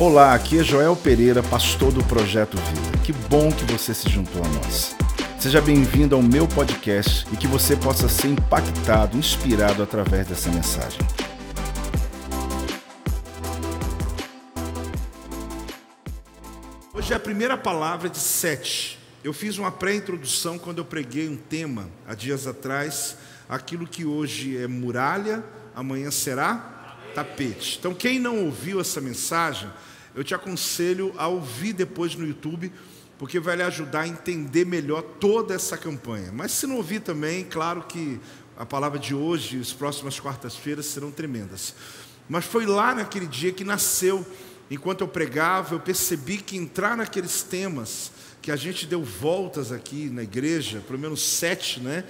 Olá, aqui é Joel Pereira, pastor do Projeto Vida. Que bom que você se juntou a nós. Seja bem-vindo ao meu podcast e que você possa ser impactado, inspirado através dessa mensagem. Hoje é a primeira palavra de sete. Eu fiz uma pré-introdução quando eu preguei um tema há dias atrás, aquilo que hoje é muralha, amanhã será tapete. Então, quem não ouviu essa mensagem, eu te aconselho a ouvir depois no YouTube, porque vai lhe ajudar a entender melhor toda essa campanha. Mas se não ouvir também, claro que a palavra de hoje e as próximas quartas-feiras serão tremendas. Mas foi lá naquele dia que nasceu, enquanto eu pregava, eu percebi que entrar naqueles temas que a gente deu voltas aqui na igreja, pelo menos sete, né?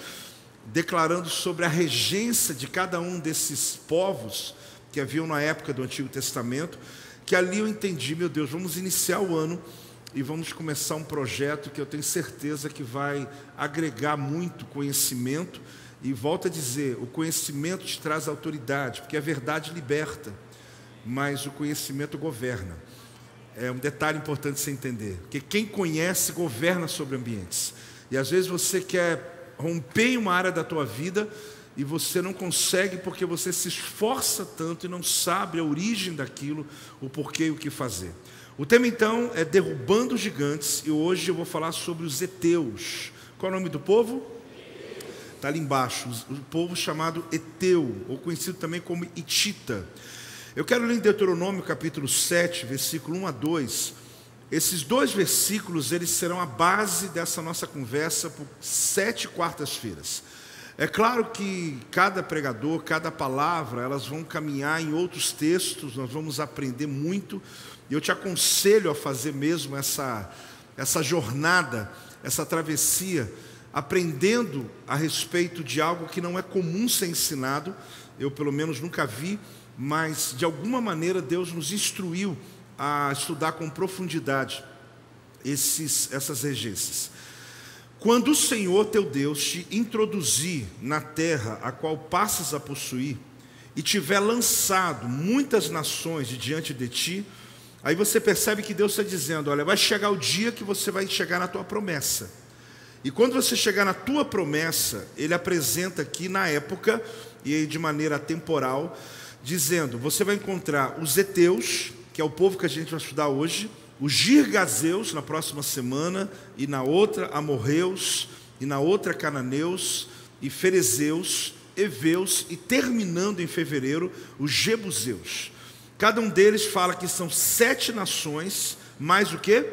Declarando sobre a regência de cada um desses povos que haviam na época do Antigo Testamento que ali eu entendi, meu Deus, vamos iniciar o ano e vamos começar um projeto que eu tenho certeza que vai agregar muito conhecimento. E volto a dizer: o conhecimento te traz autoridade, porque a verdade liberta, mas o conhecimento governa. É um detalhe importante você entender, porque quem conhece governa sobre ambientes. E às vezes você quer romper uma área da tua vida e você não consegue porque você se esforça tanto e não sabe a origem daquilo, o porquê e o que fazer. O tema então é derrubando os gigantes e hoje eu vou falar sobre os Eteus. Qual é o nome do povo? Está ali embaixo, o povo chamado Eteu, ou conhecido também como Itita. Eu quero ler em Deuteronômio capítulo 7, versículo 1 a 2. Esses dois versículos, eles serão a base dessa nossa conversa por sete quartas-feiras. É claro que cada pregador, cada palavra, elas vão caminhar em outros textos, nós vamos aprender muito, e eu te aconselho a fazer mesmo essa, essa jornada, essa travessia, aprendendo a respeito de algo que não é comum ser ensinado, eu pelo menos nunca vi, mas de alguma maneira Deus nos instruiu a estudar com profundidade esses, essas regências. Quando o Senhor teu Deus te introduzir na terra a qual passas a possuir, e tiver lançado muitas nações diante de ti, aí você percebe que Deus está dizendo: olha, vai chegar o dia que você vai chegar na tua promessa. E quando você chegar na tua promessa, ele apresenta aqui na época e de maneira temporal, dizendo: você vai encontrar os heteus, que é o povo que a gente vai estudar hoje, os Girgazeus na próxima semana, e na outra Amorreus, e na outra Cananeus, e Ferezeus, Eveus, e terminando em fevereiro, os Jebuseus. Cada um deles fala que são sete nações, mais o que?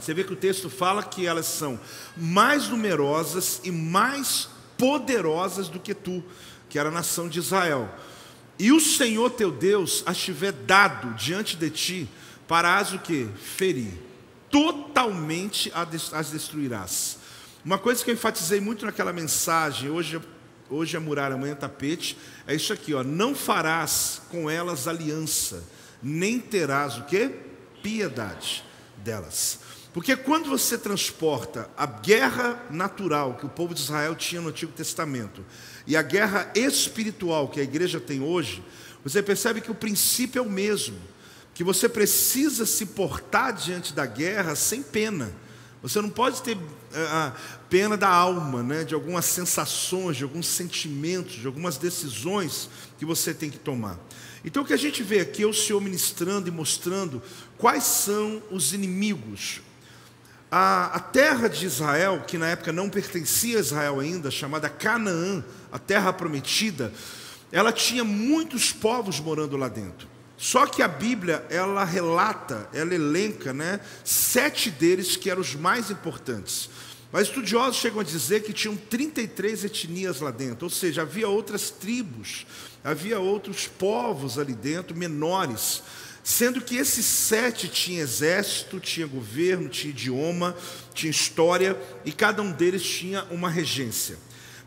Você vê que o texto fala que elas são mais numerosas e mais poderosas do que tu, que era a nação de Israel. E o Senhor teu Deus as tiver dado diante de ti, para as o que? Ferir. Totalmente as destruirás. Uma coisa que eu enfatizei muito naquela mensagem, hoje, hoje é muralha, amanhã é tapete, é isso aqui, ó. Não farás com elas aliança, nem terás o que? Piedade delas. Porque quando você transporta a guerra natural que o povo de Israel tinha no Antigo Testamento e a guerra espiritual que a igreja tem hoje, você percebe que o princípio é o mesmo que você precisa se portar diante da guerra sem pena. Você não pode ter eh, a pena da alma, né, de algumas sensações, de alguns sentimentos, de algumas decisões que você tem que tomar. Então o que a gente vê aqui é o Senhor ministrando e mostrando quais são os inimigos. A, a terra de Israel, que na época não pertencia a Israel ainda, chamada Canaã, a terra prometida, ela tinha muitos povos morando lá dentro. Só que a Bíblia, ela relata, ela elenca, né, sete deles que eram os mais importantes. Mas estudiosos chegam a dizer que tinham 33 etnias lá dentro, ou seja, havia outras tribos, havia outros povos ali dentro, menores, sendo que esses sete tinham exército, tinha governo, tinha idioma, tinha história, e cada um deles tinha uma regência.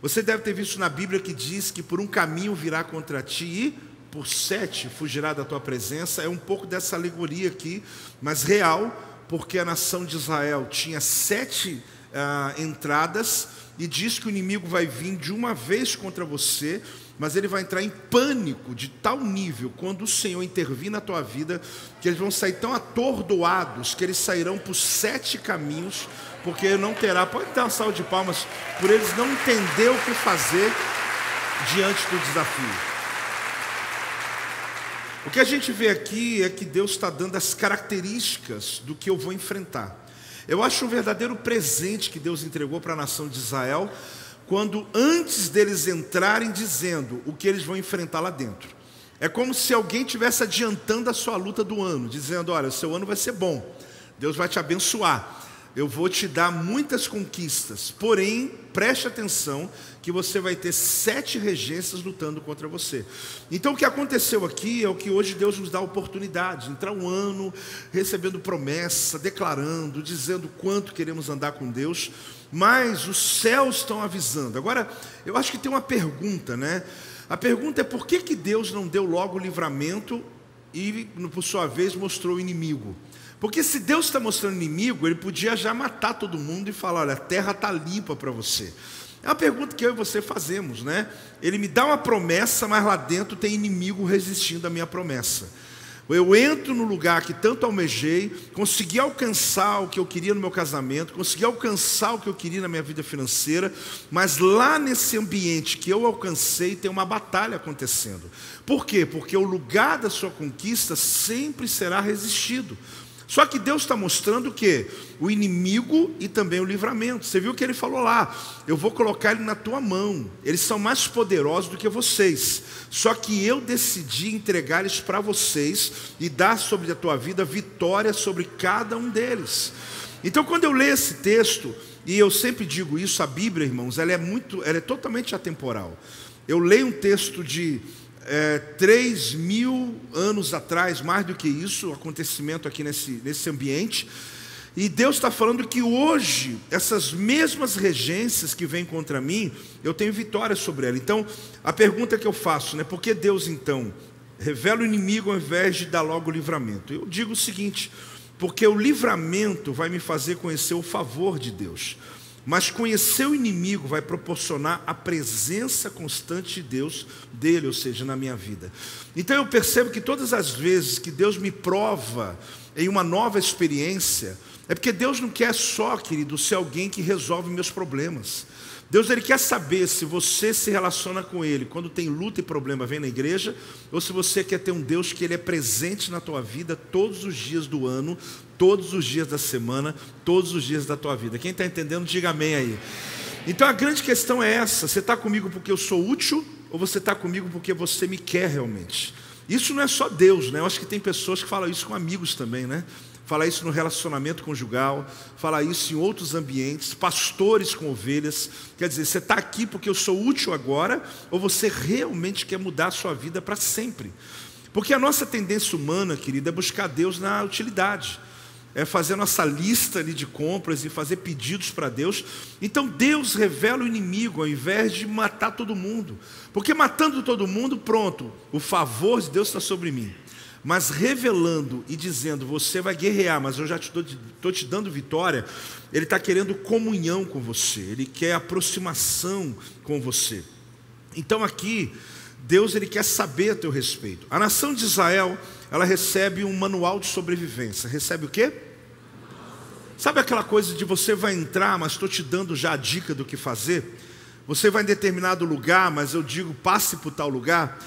Você deve ter visto na Bíblia que diz que por um caminho virá contra ti e por sete fugirá da tua presença, é um pouco dessa alegoria aqui, mas real, porque a nação de Israel tinha sete ah, entradas, e diz que o inimigo vai vir de uma vez contra você, mas ele vai entrar em pânico de tal nível quando o Senhor intervir na tua vida, que eles vão sair tão atordoados que eles sairão por sete caminhos, porque não terá, pode dar uma salva de palmas, por eles não entender o que fazer diante do desafio. O que a gente vê aqui é que Deus está dando as características do que eu vou enfrentar. Eu acho um verdadeiro presente que Deus entregou para a nação de Israel, quando antes deles entrarem dizendo o que eles vão enfrentar lá dentro. É como se alguém tivesse adiantando a sua luta do ano, dizendo: olha, o seu ano vai ser bom, Deus vai te abençoar eu vou te dar muitas conquistas, porém, preste atenção que você vai ter sete regências lutando contra você. Então, o que aconteceu aqui é o que hoje Deus nos dá oportunidade, entrar um ano recebendo promessa, declarando, dizendo quanto queremos andar com Deus, mas os céus estão avisando. Agora, eu acho que tem uma pergunta, né? A pergunta é por que, que Deus não deu logo o livramento e, por sua vez, mostrou o inimigo? Porque se Deus está mostrando inimigo, ele podia já matar todo mundo e falar: olha, a terra está limpa para você. É uma pergunta que eu e você fazemos, né? Ele me dá uma promessa, mas lá dentro tem inimigo resistindo à minha promessa. Eu entro no lugar que tanto almejei, consegui alcançar o que eu queria no meu casamento, consegui alcançar o que eu queria na minha vida financeira, mas lá nesse ambiente que eu alcancei tem uma batalha acontecendo. Por quê? Porque o lugar da sua conquista sempre será resistido. Só que Deus está mostrando o que? O inimigo e também o livramento. Você viu o que ele falou lá? Eu vou colocar ele na tua mão. Eles são mais poderosos do que vocês. Só que eu decidi entregar eles para vocês e dar sobre a tua vida vitória sobre cada um deles. Então, quando eu leio esse texto, e eu sempre digo isso, a Bíblia, irmãos, ela é muito, ela é totalmente atemporal. Eu leio um texto de é, três mil anos atrás, mais do que isso, acontecimento aqui nesse, nesse ambiente. E Deus está falando que hoje, essas mesmas regências que vêm contra mim, eu tenho vitória sobre ela. Então, a pergunta que eu faço, né, por que Deus então revela o inimigo ao invés de dar logo o livramento? Eu digo o seguinte, porque o livramento vai me fazer conhecer o favor de Deus. Mas conhecer o inimigo vai proporcionar a presença constante de Deus dele, ou seja, na minha vida. Então eu percebo que todas as vezes que Deus me prova em uma nova experiência, é porque Deus não quer só, querido, ser alguém que resolve meus problemas. Deus ele quer saber se você se relaciona com Ele quando tem luta e problema, vem na igreja, ou se você quer ter um Deus que Ele é presente na tua vida todos os dias do ano, todos os dias da semana, todos os dias da tua vida. Quem está entendendo, diga amém aí. Então a grande questão é essa: você está comigo porque eu sou útil, ou você está comigo porque você me quer realmente? Isso não é só Deus, né? Eu acho que tem pessoas que falam isso com amigos também, né? Fala isso no relacionamento conjugal, fala isso em outros ambientes, pastores com ovelhas. Quer dizer, você está aqui porque eu sou útil agora, ou você realmente quer mudar a sua vida para sempre? Porque a nossa tendência humana, querida, é buscar Deus na utilidade, é fazer nossa lista ali de compras e fazer pedidos para Deus. Então Deus revela o inimigo ao invés de matar todo mundo, porque matando todo mundo, pronto, o favor de Deus está sobre mim mas revelando e dizendo, você vai guerrear, mas eu já estou te, te dando vitória, ele está querendo comunhão com você, ele quer aproximação com você. Então aqui, Deus ele quer saber a teu respeito. A nação de Israel, ela recebe um manual de sobrevivência. Recebe o quê? Sabe aquela coisa de você vai entrar, mas estou te dando já a dica do que fazer? Você vai em determinado lugar, mas eu digo passe por tal lugar.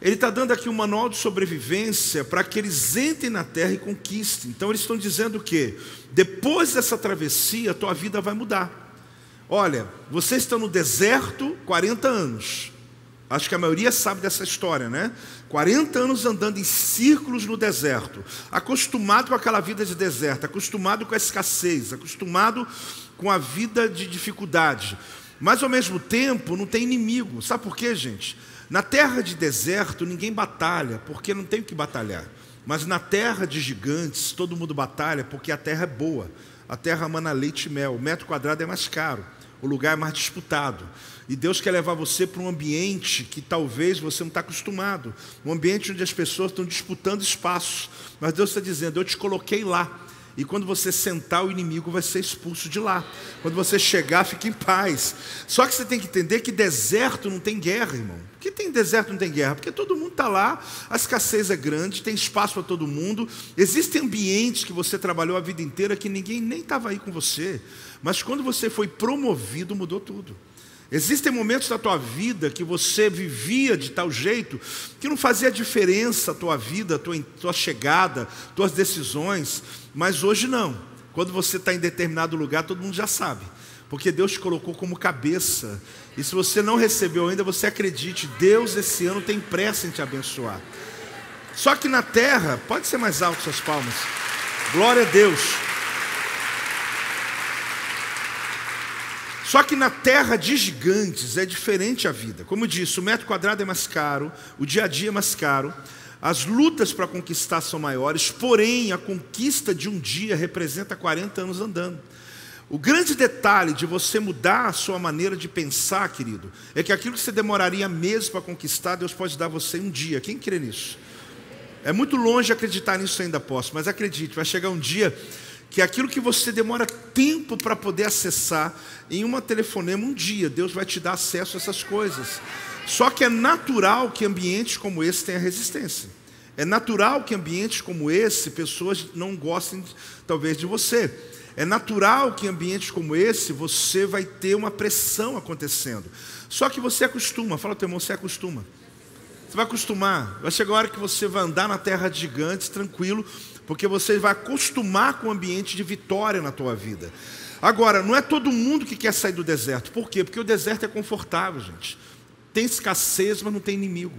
Ele está dando aqui um manual de sobrevivência para que eles entrem na terra e conquistem. Então eles estão dizendo que depois dessa travessia, a tua vida vai mudar. Olha, você está no deserto 40 anos. Acho que a maioria sabe dessa história, né? 40 anos andando em círculos no deserto, acostumado com aquela vida de deserto, acostumado com a escassez, acostumado com a vida de dificuldade. Mas ao mesmo tempo não tem inimigo. Sabe por quê, gente? Na terra de deserto ninguém batalha, porque não tem o que batalhar. Mas na terra de gigantes todo mundo batalha, porque a terra é boa. A terra mana leite e mel. O metro quadrado é mais caro, o lugar mais disputado. E Deus quer levar você para um ambiente que talvez você não está acostumado. Um ambiente onde as pessoas estão disputando espaço. Mas Deus está dizendo: Eu te coloquei lá. e quando você sentar, o inimigo vai ser expulso de lá. Quando você chegar, fique em paz. Só que você tem que entender que deserto não tem guerra, irmão. Por que tem deserto não tem guerra? Porque todo mundo está lá, a escassez é grande, tem espaço para todo mundo. Existem ambientes que você trabalhou a vida inteira que ninguém nem estava aí com você. Mas quando você foi promovido, mudou tudo. Existem momentos da tua vida que você vivia de tal jeito que não fazia diferença a tua vida, a tua, tua chegada, tuas decisões, mas hoje não. Quando você está em determinado lugar, todo mundo já sabe, porque Deus te colocou como cabeça. E se você não recebeu ainda, você acredite, Deus esse ano tem pressa em te abençoar. Só que na terra, pode ser mais alto suas palmas. Glória a Deus. Só que na terra de gigantes é diferente a vida. Como disse, o metro quadrado é mais caro, o dia a dia é mais caro, as lutas para conquistar são maiores, porém a conquista de um dia representa 40 anos andando. O grande detalhe de você mudar a sua maneira de pensar, querido, é que aquilo que você demoraria meses para conquistar, Deus pode dar você um dia. Quem crê nisso? É muito longe acreditar nisso ainda, posso, mas acredite, vai chegar um dia que aquilo que você demora tempo para poder acessar, em uma telefonema, um dia, Deus vai te dar acesso a essas coisas. Só que é natural que ambientes como esse tenham resistência. É natural que ambientes como esse, pessoas não gostem, talvez, de você. É natural que em ambientes como esse, você vai ter uma pressão acontecendo. Só que você acostuma, fala teu irmão, você acostuma. Você vai acostumar. Vai chegar a hora que você vai andar na terra de gigantes, tranquilo, porque você vai acostumar com o ambiente de vitória na tua vida. Agora, não é todo mundo que quer sair do deserto. Por quê? Porque o deserto é confortável, gente. Tem escassez, mas não tem inimigo.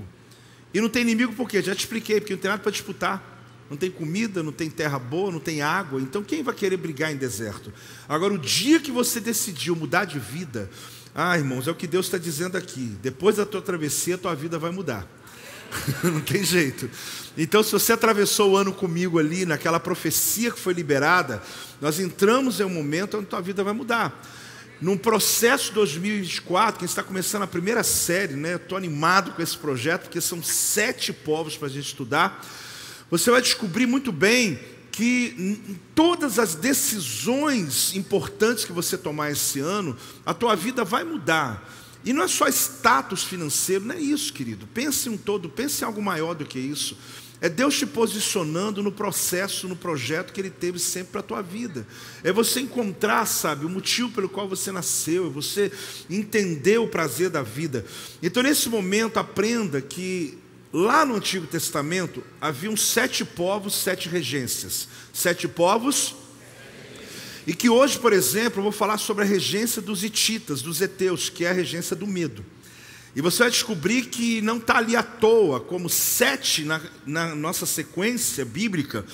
E não tem inimigo por quê? Já te expliquei, porque não tem nada para disputar. Não tem comida, não tem terra boa, não tem água. Então quem vai querer brigar em deserto? Agora, o dia que você decidiu mudar de vida, ah, irmãos, é o que Deus está dizendo aqui. Depois da tua travessia, a tua vida vai mudar. não tem jeito. Então, se você atravessou o ano comigo ali, naquela profecia que foi liberada, nós entramos em um momento onde a tua vida vai mudar. Num processo 2024, quem está começando a primeira série, né? Estou animado com esse projeto, porque são sete povos para a gente estudar. Você vai descobrir muito bem que todas as decisões importantes que você tomar esse ano, a tua vida vai mudar. E não é só status financeiro, não é isso, querido. Pense em um todo, pense em algo maior do que isso. É Deus te posicionando no processo, no projeto que Ele teve sempre para a tua vida. É você encontrar, sabe, o motivo pelo qual você nasceu, é você entender o prazer da vida. Então, nesse momento, aprenda que lá no Antigo Testamento haviam sete povos, sete regências. Sete povos, e que hoje, por exemplo, eu vou falar sobre a regência dos hititas, dos heteus, que é a regência do medo. E você vai descobrir que não está ali à toa, como sete na, na nossa sequência bíblica,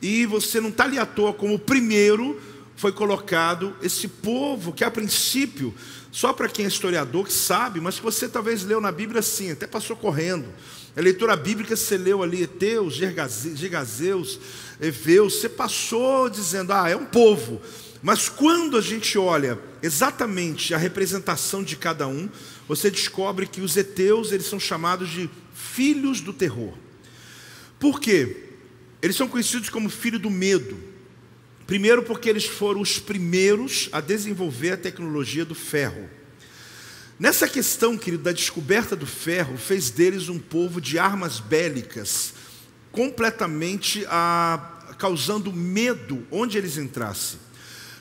e você não está ali à toa como o primeiro foi colocado esse povo que a princípio, só para quem é historiador que sabe, mas que você talvez leu na Bíblia assim, até passou correndo. A leitura bíblica você leu ali Eteus, Gergazeus, Eveus, você passou dizendo, ah, é um povo. Mas quando a gente olha exatamente a representação de cada um, você descobre que os Eteus, eles são chamados de filhos do terror. Por quê? Eles são conhecidos como filho do medo. Primeiro porque eles foram os primeiros a desenvolver a tecnologia do ferro. Nessa questão, querido, da descoberta do ferro, fez deles um povo de armas bélicas, completamente a, causando medo onde eles entrassem.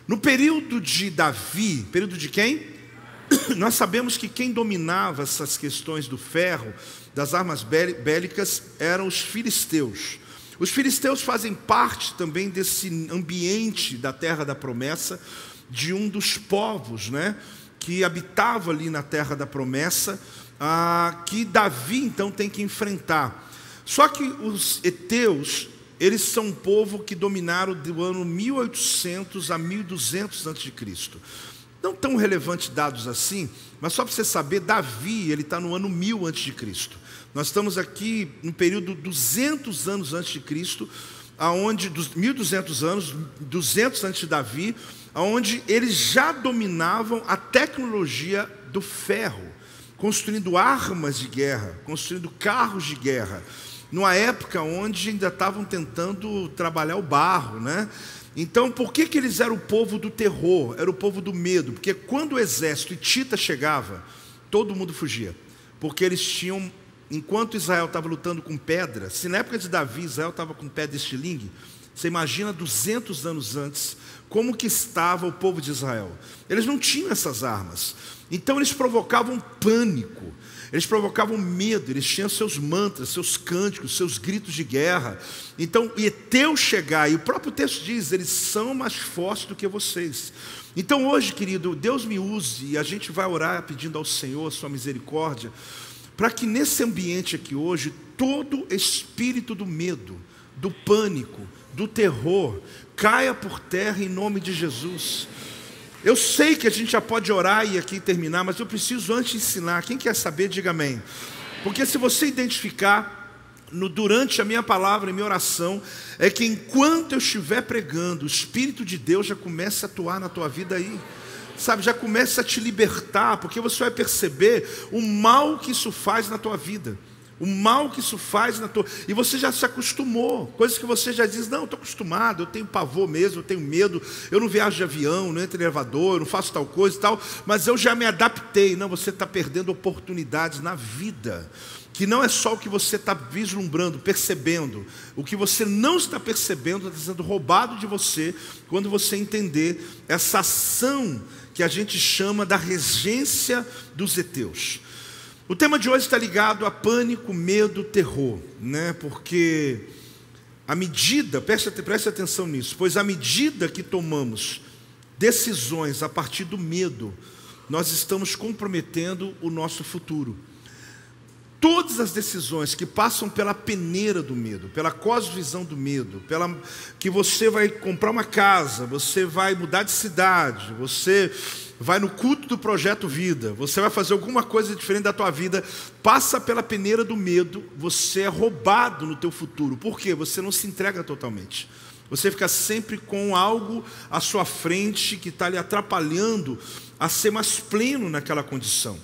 No período de Davi, período de quem? Nós sabemos que quem dominava essas questões do ferro, das armas bélicas, eram os filisteus. Os filisteus fazem parte também desse ambiente da terra da promessa, de um dos povos, né, que habitava ali na terra da promessa, ah, que Davi então tem que enfrentar. Só que os heteus, eles são um povo que dominaram do ano 1800 a 1200 a.C. Não tão relevantes dados assim, mas só para você saber, Davi, ele está no ano 1000 a.C. Nós estamos aqui no período 200 anos antes de Cristo, aonde 1200 anos, 200 antes de Davi, aonde eles já dominavam a tecnologia do ferro, construindo armas de guerra, construindo carros de guerra. Numa época onde ainda estavam tentando trabalhar o barro, né? Então, por que, que eles eram o povo do terror, era o povo do medo? Porque quando o exército Tita chegava, todo mundo fugia, porque eles tinham, enquanto Israel estava lutando com pedra, se na época de Davi Israel estava com pedra estilingue, você imagina 200 anos antes, como que estava o povo de Israel? Eles não tinham essas armas, então eles provocavam pânico, eles provocavam medo, eles tinham seus mantras, seus cânticos, seus gritos de guerra. Então, e teu chegar, e o próprio texto diz, eles são mais fortes do que vocês. Então, hoje, querido, Deus me use e a gente vai orar pedindo ao Senhor a sua misericórdia, para que nesse ambiente aqui hoje, todo espírito do medo, do pânico, do terror, caia por terra em nome de Jesus. Eu sei que a gente já pode orar e aqui terminar, mas eu preciso antes ensinar. Quem quer saber, diga amém. Porque se você identificar no, durante a minha palavra e minha oração, é que enquanto eu estiver pregando, o Espírito de Deus já começa a atuar na tua vida aí. Sabe, já começa a te libertar, porque você vai perceber o mal que isso faz na tua vida. O mal que isso faz na tua. E você já se acostumou. Coisas que você já diz, não, estou acostumado, eu tenho pavor mesmo, eu tenho medo, eu não viajo de avião, não entro em elevador, eu não faço tal coisa e tal, mas eu já me adaptei. Não, você está perdendo oportunidades na vida. Que não é só o que você está vislumbrando, percebendo. O que você não está percebendo está sendo roubado de você quando você entender essa ação que a gente chama da regência dos heteus. O tema de hoje está ligado a pânico, medo, terror, né? Porque a medida, preste, preste atenção nisso, pois à medida que tomamos decisões a partir do medo, nós estamos comprometendo o nosso futuro. Todas as decisões que passam pela peneira do medo, pela cosvisão do medo, pela que você vai comprar uma casa, você vai mudar de cidade, você vai no culto do projeto vida, você vai fazer alguma coisa diferente da tua vida, passa pela peneira do medo, você é roubado no teu futuro. Por quê? Você não se entrega totalmente. Você fica sempre com algo à sua frente que está lhe atrapalhando a ser mais pleno naquela condição.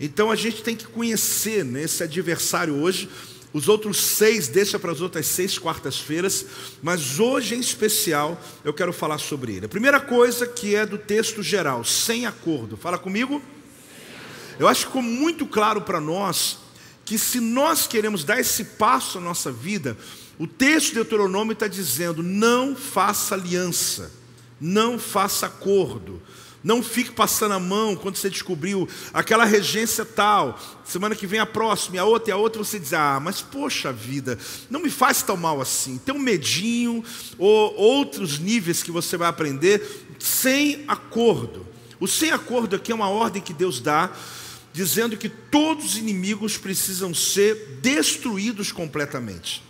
Então a gente tem que conhecer né, esse adversário hoje. Os outros seis deixa para as outras seis quartas-feiras, mas hoje em especial eu quero falar sobre ele. A primeira coisa que é do texto geral, sem acordo. Fala comigo. Eu acho que ficou muito claro para nós que se nós queremos dar esse passo na nossa vida, o texto de Deuteronômio está dizendo: não faça aliança, não faça acordo. Não fique passando a mão quando você descobriu aquela regência tal. Semana que vem a próxima, e a outra e a outra, você diz: Ah, mas poxa vida, não me faz tão mal assim. Tem um medinho, ou outros níveis que você vai aprender sem acordo. O sem acordo aqui é uma ordem que Deus dá, dizendo que todos os inimigos precisam ser destruídos completamente.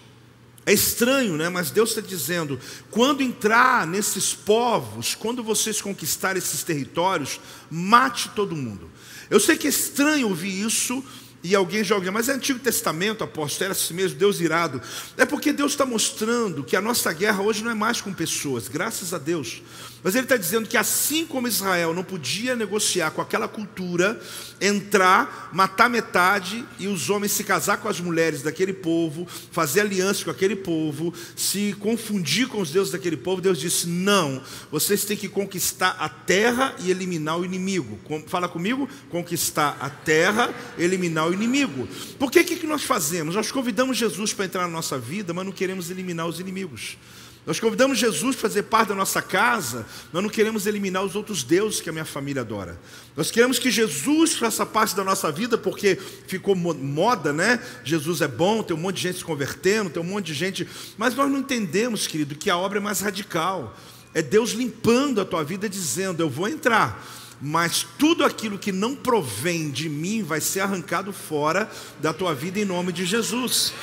É estranho, né? Mas Deus está dizendo: quando entrar nesses povos, quando vocês conquistarem esses territórios, mate todo mundo. Eu sei que é estranho ouvir isso, e alguém ouviu, mas é Antigo Testamento, apóstolo, era assim mesmo, Deus irado. É porque Deus está mostrando que a nossa guerra hoje não é mais com pessoas, graças a Deus. Mas ele está dizendo que assim como Israel não podia negociar com aquela cultura, entrar, matar metade e os homens se casar com as mulheres daquele povo, fazer aliança com aquele povo, se confundir com os deuses daquele povo, Deus disse: não, vocês têm que conquistar a terra e eliminar o inimigo. Fala comigo? Conquistar a terra, eliminar o inimigo. Por que que nós fazemos? Nós convidamos Jesus para entrar na nossa vida, mas não queremos eliminar os inimigos. Nós convidamos Jesus para fazer parte da nossa casa, nós não queremos eliminar os outros deuses que a minha família adora. Nós queremos que Jesus faça parte da nossa vida, porque ficou moda, né? Jesus é bom, tem um monte de gente se convertendo, tem um monte de gente. Mas nós não entendemos, querido, que a obra é mais radical. É Deus limpando a tua vida, dizendo: Eu vou entrar, mas tudo aquilo que não provém de mim vai ser arrancado fora da tua vida em nome de Jesus.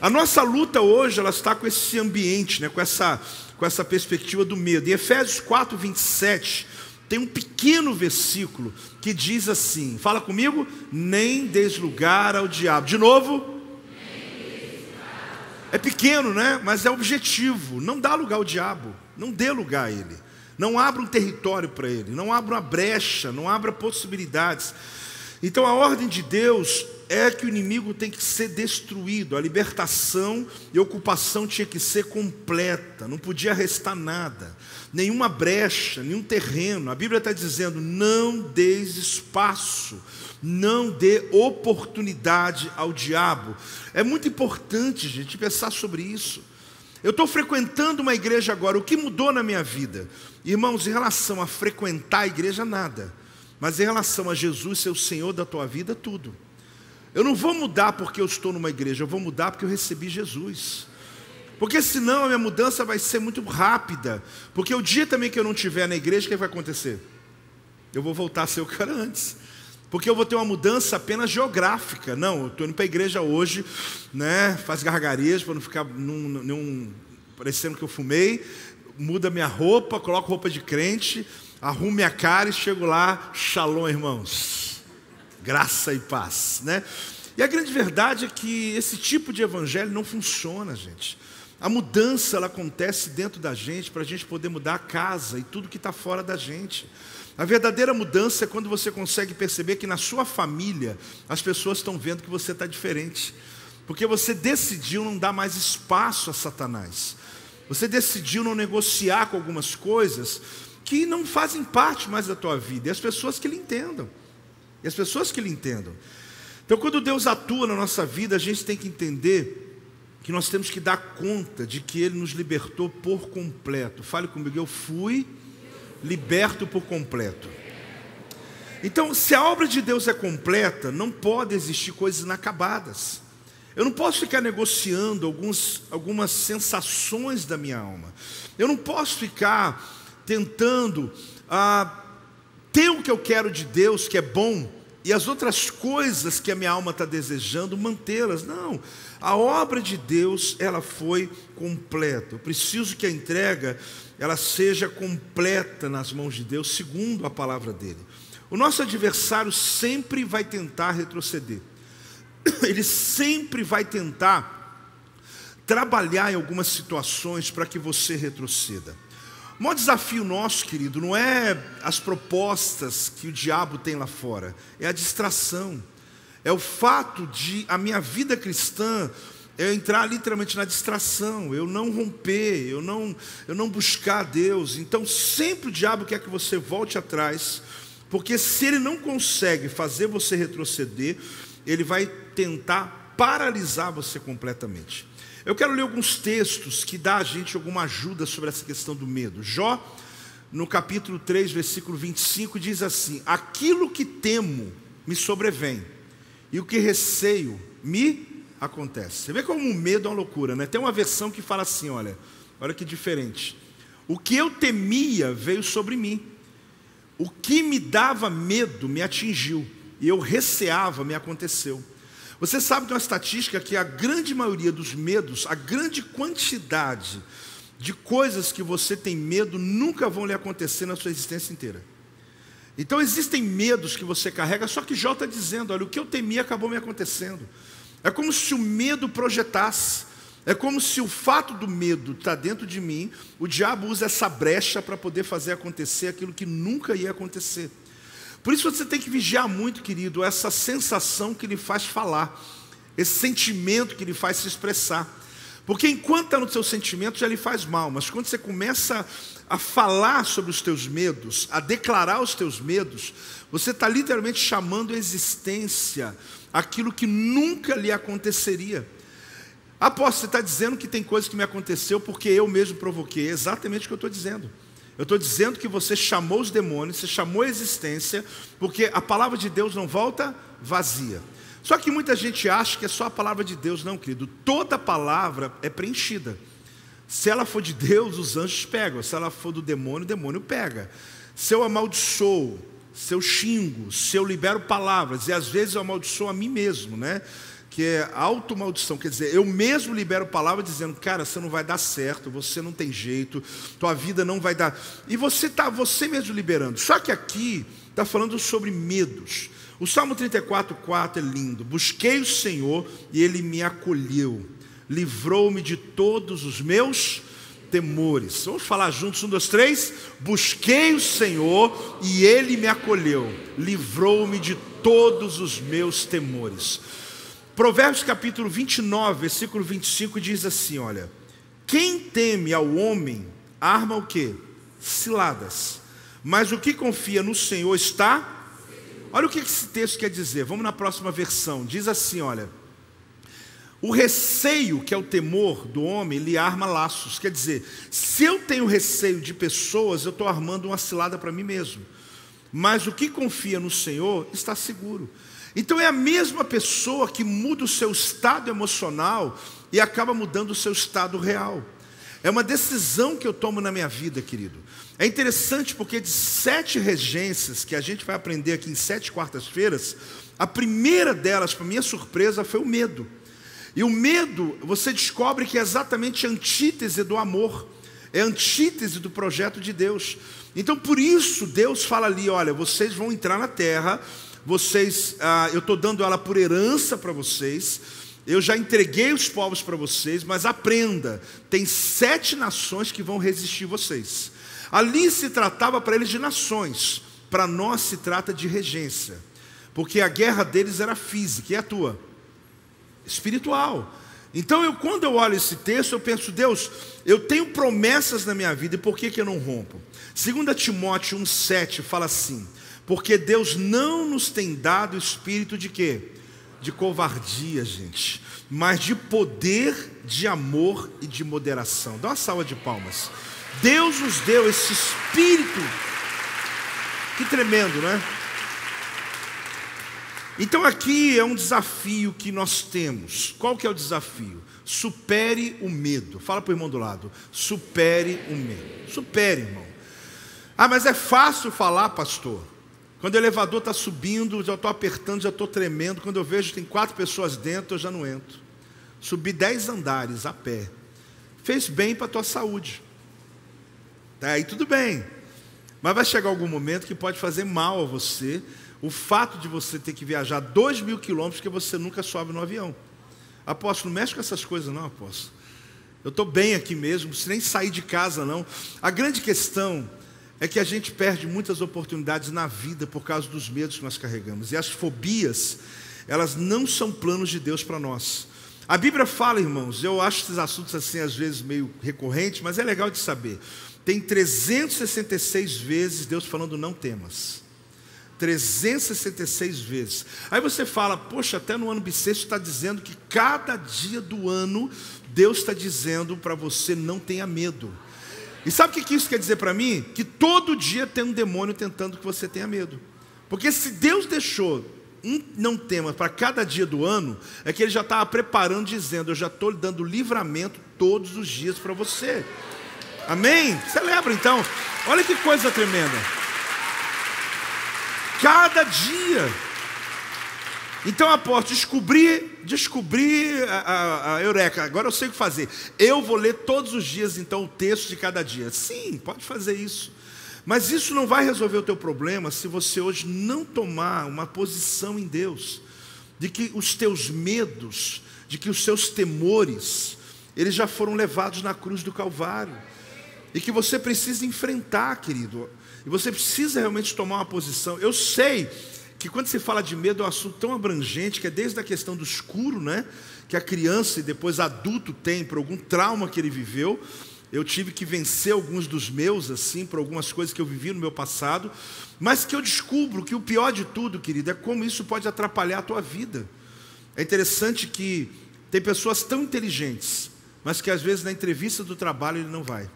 A nossa luta hoje ela está com esse ambiente, né, com, essa, com essa perspectiva do medo. Em Efésios 4, 27, tem um pequeno versículo que diz assim: fala comigo, nem deslugar ao diabo. De novo. É pequeno, né? Mas é objetivo. Não dá lugar ao diabo. Não dê lugar a ele. Não abra um território para ele. Não abra uma brecha. Não abra possibilidades. Então a ordem de Deus é que o inimigo tem que ser destruído, a libertação e ocupação tinha que ser completa, não podia restar nada, nenhuma brecha, nenhum terreno. A Bíblia está dizendo: não deis espaço, não dê oportunidade ao diabo. É muito importante, gente, pensar sobre isso. Eu estou frequentando uma igreja agora, o que mudou na minha vida? Irmãos, em relação a frequentar a igreja, nada. Mas em relação a Jesus ser o Senhor da tua vida, tudo. Eu não vou mudar porque eu estou numa igreja, eu vou mudar porque eu recebi Jesus. Porque senão a minha mudança vai ser muito rápida. Porque o dia também que eu não estiver na igreja, o que vai acontecer? Eu vou voltar a ser o cara antes. Porque eu vou ter uma mudança apenas geográfica. Não, eu estou indo para a igreja hoje, né? Faz gargarejo para não ficar num, num, parecendo que eu fumei. Muda minha roupa, coloco roupa de crente, arrumo minha cara e chego lá, shalom, irmãos. Graça e paz, né? E a grande verdade é que esse tipo de evangelho não funciona, gente. A mudança ela acontece dentro da gente para a gente poder mudar a casa e tudo que está fora da gente. A verdadeira mudança é quando você consegue perceber que na sua família as pessoas estão vendo que você está diferente. Porque você decidiu não dar mais espaço a Satanás. Você decidiu não negociar com algumas coisas que não fazem parte mais da tua vida. E as pessoas que lhe entendam. As pessoas que lhe entendam. Então, quando Deus atua na nossa vida, a gente tem que entender que nós temos que dar conta de que Ele nos libertou por completo. Fale comigo, eu fui liberto por completo. Então, se a obra de Deus é completa, não pode existir coisas inacabadas. Eu não posso ficar negociando alguns, algumas sensações da minha alma. Eu não posso ficar tentando ah, ter o que eu quero de Deus, que é bom, e as outras coisas que a minha alma está desejando, mantê-las. Não, a obra de Deus, ela foi completa. Eu preciso que a entrega, ela seja completa nas mãos de Deus, segundo a palavra dele. O nosso adversário sempre vai tentar retroceder. Ele sempre vai tentar trabalhar em algumas situações para que você retroceda. O maior desafio nosso, querido, não é as propostas que o diabo tem lá fora, é a distração. É o fato de a minha vida cristã eu entrar literalmente na distração, eu não romper, eu não, eu não buscar Deus. Então sempre o diabo quer que você volte atrás, porque se ele não consegue fazer você retroceder, ele vai tentar paralisar você completamente. Eu quero ler alguns textos que dá a gente alguma ajuda sobre essa questão do medo. Jó, no capítulo 3, versículo 25, diz assim: Aquilo que temo me sobrevém, e o que receio me acontece. Você vê como o medo é uma loucura, né? Tem uma versão que fala assim: olha, olha que diferente. O que eu temia veio sobre mim, o que me dava medo me atingiu, e eu receava me aconteceu. Você sabe de uma estatística que a grande maioria dos medos, a grande quantidade de coisas que você tem medo nunca vão lhe acontecer na sua existência inteira. Então existem medos que você carrega, só que Jó está dizendo: olha, o que eu temia acabou me acontecendo. É como se o medo projetasse, é como se o fato do medo estar tá dentro de mim, o diabo usa essa brecha para poder fazer acontecer aquilo que nunca ia acontecer. Por isso você tem que vigiar muito, querido, essa sensação que lhe faz falar, esse sentimento que lhe faz se expressar. Porque enquanto está no seu sentimento já lhe faz mal, mas quando você começa a falar sobre os teus medos, a declarar os teus medos, você está literalmente chamando a existência aquilo que nunca lhe aconteceria. Aposto, você está dizendo que tem coisa que me aconteceu porque eu mesmo provoquei. É exatamente o que eu estou dizendo. Eu estou dizendo que você chamou os demônios, você chamou a existência, porque a palavra de Deus não volta vazia. Só que muita gente acha que é só a palavra de Deus, não, querido. Toda palavra é preenchida. Se ela for de Deus, os anjos pegam. Se ela for do demônio, o demônio pega. Se eu amaldiçoo, se eu xingo, se eu libero palavras, e às vezes eu amaldiçoo a mim mesmo, né? Que é automaldição, quer dizer, eu mesmo libero palavra dizendo, cara, você não vai dar certo, você não tem jeito, tua vida não vai dar. E você está você mesmo liberando. Só que aqui está falando sobre medos. O Salmo 34,4 é lindo. Busquei o Senhor e Ele me acolheu, livrou-me de todos os meus temores. Vamos falar juntos, um, dois, três. Busquei o Senhor e Ele me acolheu, livrou-me de todos os meus temores. Provérbios capítulo 29, versículo 25 diz assim: Olha, quem teme ao homem arma o que? Ciladas, mas o que confia no Senhor está. Olha o que esse texto quer dizer, vamos na próxima versão. Diz assim: Olha. O receio, que é o temor do homem, lhe arma laços. Quer dizer, se eu tenho receio de pessoas, eu estou armando uma cilada para mim mesmo. Mas o que confia no Senhor está seguro. Então é a mesma pessoa que muda o seu estado emocional e acaba mudando o seu estado real. É uma decisão que eu tomo na minha vida, querido. É interessante porque de sete regências que a gente vai aprender aqui em sete quartas-feiras, a primeira delas, para minha surpresa, foi o medo. E o medo, você descobre que é exatamente a antítese do amor, é a antítese do projeto de Deus. Então, por isso, Deus fala ali: olha, vocês vão entrar na terra, vocês, ah, eu estou dando ela por herança para vocês, eu já entreguei os povos para vocês, mas aprenda: tem sete nações que vão resistir vocês. Ali se tratava para eles de nações, para nós se trata de regência, porque a guerra deles era física, e a tua? espiritual. Então, eu, quando eu olho esse texto, eu penso, Deus, eu tenho promessas na minha vida, e por que, que eu não rompo? 2 Timóteo 1,7 fala assim: porque Deus não nos tem dado espírito de quê? De covardia, gente, mas de poder, de amor e de moderação. Dá uma salva de palmas. Deus nos deu esse espírito. Que tremendo, não é? Então aqui é um desafio que nós temos. Qual que é o desafio? Supere o medo. Fala para o irmão do lado. Supere o medo. Supere, irmão. Ah, mas é fácil falar, pastor. Quando o elevador está subindo, já estou apertando, já estou tremendo. Quando eu vejo que tem quatro pessoas dentro, eu já não entro. Subi dez andares a pé. Fez bem para a tua saúde. Tá aí tudo bem. Mas vai chegar algum momento que pode fazer mal a você o fato de você ter que viajar dois mil quilômetros que você nunca sobe no avião. Apóstolo, não mexe com essas coisas não, apóstolo. Eu estou bem aqui mesmo, se nem sair de casa não. A grande questão é que a gente perde muitas oportunidades na vida por causa dos medos que nós carregamos. E as fobias, elas não são planos de Deus para nós. A Bíblia fala, irmãos, eu acho esses assuntos assim às vezes meio recorrentes, mas é legal de saber. Tem 366 vezes Deus falando não temas. 366 vezes. Aí você fala, poxa, até no ano bissexto está dizendo que cada dia do ano Deus está dizendo para você não tenha medo. E sabe o que isso quer dizer para mim? Que todo dia tem um demônio tentando que você tenha medo. Porque se Deus deixou um não tema para cada dia do ano, é que Ele já estava preparando, dizendo: Eu já estou dando livramento todos os dias para você. Amém? Celebra então. Olha que coisa tremenda. Cada dia. Então, apóstolo, descobri, descobri a, a, a, eureka, agora eu sei o que fazer. Eu vou ler todos os dias, então, o texto de cada dia. Sim, pode fazer isso. Mas isso não vai resolver o teu problema se você hoje não tomar uma posição em Deus, de que os teus medos, de que os seus temores, eles já foram levados na cruz do Calvário. E que você precisa enfrentar, querido. E você precisa realmente tomar uma posição. Eu sei que quando se fala de medo é um assunto tão abrangente, que é desde a questão do escuro, né? Que a criança e depois adulto tem por algum trauma que ele viveu. Eu tive que vencer alguns dos meus, assim, por algumas coisas que eu vivi no meu passado. Mas que eu descubro que o pior de tudo, querido, é como isso pode atrapalhar a tua vida. É interessante que tem pessoas tão inteligentes, mas que às vezes na entrevista do trabalho ele não vai.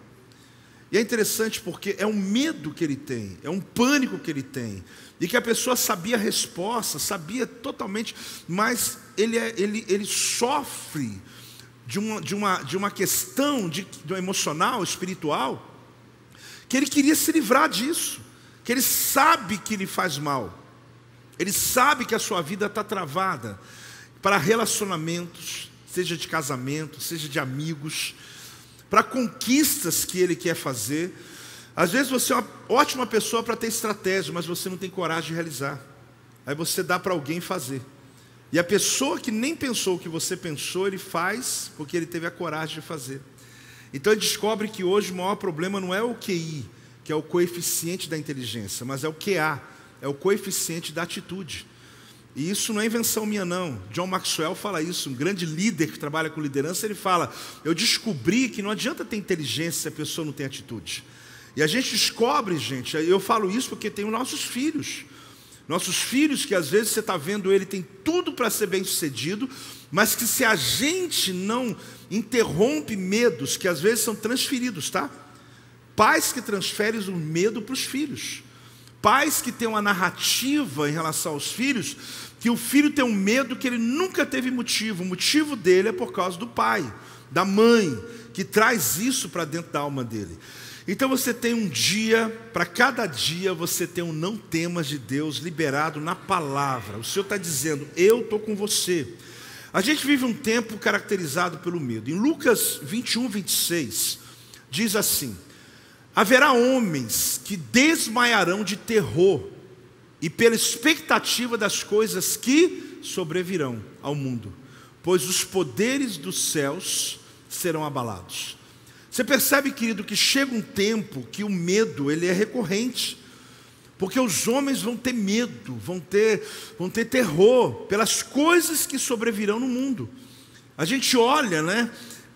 E é interessante porque é um medo que ele tem, é um pânico que ele tem. E que a pessoa sabia a resposta, sabia totalmente, mas ele, é, ele, ele sofre de uma, de uma, de uma questão de, de um emocional, espiritual, que ele queria se livrar disso, que ele sabe que lhe faz mal, ele sabe que a sua vida está travada para relacionamentos, seja de casamento, seja de amigos, para conquistas que ele quer fazer. Às vezes você é uma ótima pessoa para ter estratégia, mas você não tem coragem de realizar. Aí você dá para alguém fazer. E a pessoa que nem pensou o que você pensou, ele faz porque ele teve a coragem de fazer. Então ele descobre que hoje o maior problema não é o QI, que é o coeficiente da inteligência, mas é o QA, é o coeficiente da atitude. E isso não é invenção minha, não. John Maxwell fala isso, um grande líder que trabalha com liderança, ele fala: Eu descobri que não adianta ter inteligência se a pessoa não tem atitude. E a gente descobre, gente, eu falo isso porque tem os nossos filhos. Nossos filhos, que às vezes você está vendo ele tem tudo para ser bem sucedido, mas que se a gente não interrompe medos que às vezes são transferidos, tá? Pais que transferem o medo para os filhos. Pais que têm uma narrativa em relação aos filhos, que o filho tem um medo que ele nunca teve motivo. O motivo dele é por causa do pai, da mãe, que traz isso para dentro da alma dele. Então você tem um dia, para cada dia você tem um não temas de Deus liberado na palavra. O Senhor está dizendo, eu estou com você. A gente vive um tempo caracterizado pelo medo. Em Lucas 21, 26, diz assim: Haverá homens que desmaiarão de terror e pela expectativa das coisas que sobrevirão ao mundo, pois os poderes dos céus serão abalados. Você percebe, querido, que chega um tempo que o medo ele é recorrente. Porque os homens vão ter medo, vão ter, vão ter terror pelas coisas que sobrevirão no mundo. A gente olha, né,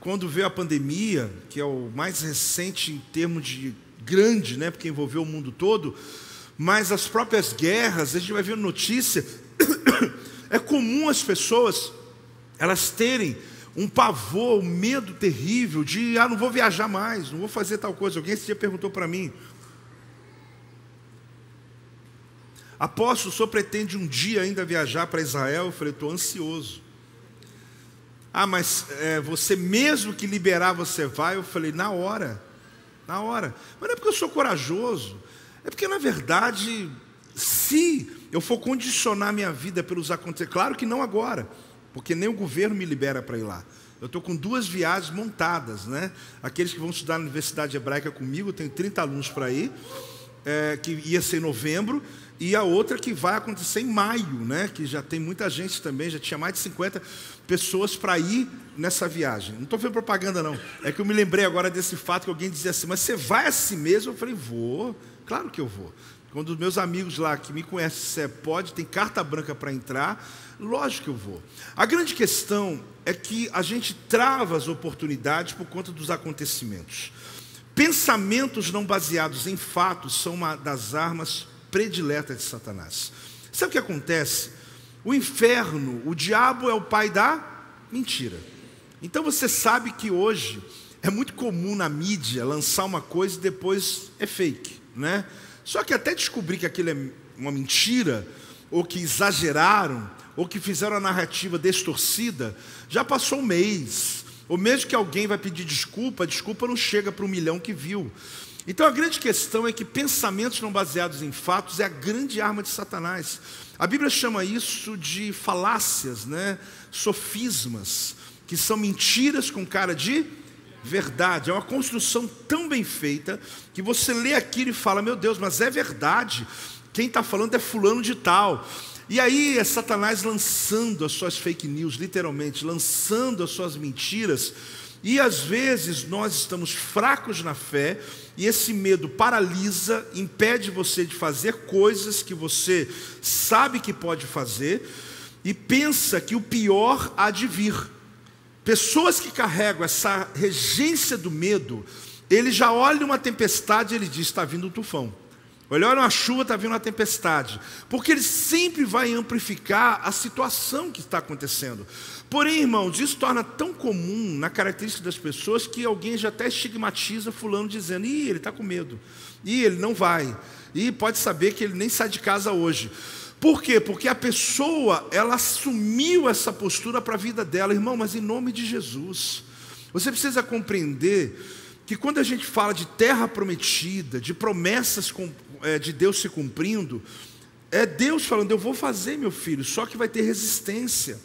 quando vê a pandemia, que é o mais recente em termos de grande, né, porque envolveu o mundo todo, mas as próprias guerras, a gente vai ver notícia, é comum as pessoas elas terem um pavor, um medo terrível de, ah, não vou viajar mais, não vou fazer tal coisa. Alguém esse dia perguntou para mim, Apóstolo, o senhor pretende um dia ainda viajar para Israel? Eu falei, estou ansioso. Ah, mas é, você mesmo que liberar, você vai? Eu falei, na hora, na hora. Mas não é porque eu sou corajoso, é porque na verdade, se eu for condicionar minha vida pelos acontecimentos, claro que não agora, porque nem o governo me libera para ir lá. Eu estou com duas viagens montadas, né? Aqueles que vão estudar na Universidade Hebraica comigo, eu tenho 30 alunos para ir, é, que ia ser em novembro, e a outra que vai acontecer em maio, né? que já tem muita gente também, já tinha mais de 50 pessoas para ir nessa viagem. Não estou fazendo propaganda, não. É que eu me lembrei agora desse fato que alguém dizia assim, mas você vai assim mesmo? Eu falei, vou, claro que eu vou. Quando os meus amigos lá que me conhecem, você pode, tem carta branca para entrar, lógico que eu vou. A grande questão é que a gente trava as oportunidades por conta dos acontecimentos. Pensamentos não baseados em fatos são uma das armas predileta de Satanás. Sabe o que acontece? O inferno, o diabo é o pai da mentira. Então você sabe que hoje é muito comum na mídia lançar uma coisa e depois é fake, né? Só que até descobrir que aquilo é uma mentira, ou que exageraram, ou que fizeram a narrativa distorcida, já passou um mês. Ou mesmo que alguém vai pedir desculpa, a desculpa não chega para o milhão que viu. Então a grande questão é que pensamentos não baseados em fatos é a grande arma de Satanás. A Bíblia chama isso de falácias, né? sofismas, que são mentiras com cara de verdade. É uma construção tão bem feita que você lê aquilo e fala: Meu Deus, mas é verdade. Quem está falando é fulano de tal. E aí é Satanás lançando as suas fake news, literalmente, lançando as suas mentiras. E às vezes nós estamos fracos na fé e esse medo paralisa, impede você de fazer coisas que você sabe que pode fazer e pensa que o pior há de vir. Pessoas que carregam essa regência do medo, ele já olha uma tempestade e ele diz: está vindo um tufão. Olha, olha uma chuva, está vindo uma tempestade. Porque ele sempre vai amplificar a situação que está acontecendo. Porém, irmãos, isso torna tão comum na característica das pessoas que alguém já até estigmatiza fulano dizendo, ih, ele está com medo, ih, ele não vai, e pode saber que ele nem sai de casa hoje. Por quê? Porque a pessoa, ela assumiu essa postura para a vida dela, irmão, mas em nome de Jesus. Você precisa compreender que quando a gente fala de terra prometida, de promessas é, de Deus se cumprindo, é Deus falando, eu vou fazer, meu filho, só que vai ter resistência.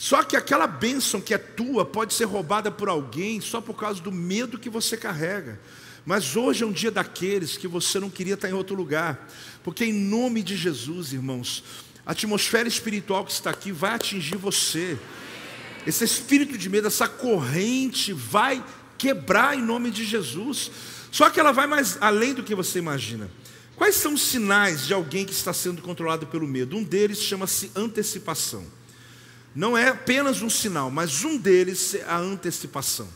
Só que aquela bênção que é tua pode ser roubada por alguém só por causa do medo que você carrega. Mas hoje é um dia daqueles que você não queria estar em outro lugar, porque em nome de Jesus, irmãos, a atmosfera espiritual que está aqui vai atingir você. Esse espírito de medo, essa corrente vai quebrar em nome de Jesus. Só que ela vai mais além do que você imagina. Quais são os sinais de alguém que está sendo controlado pelo medo? Um deles chama-se antecipação. Não é apenas um sinal, mas um deles é a antecipação.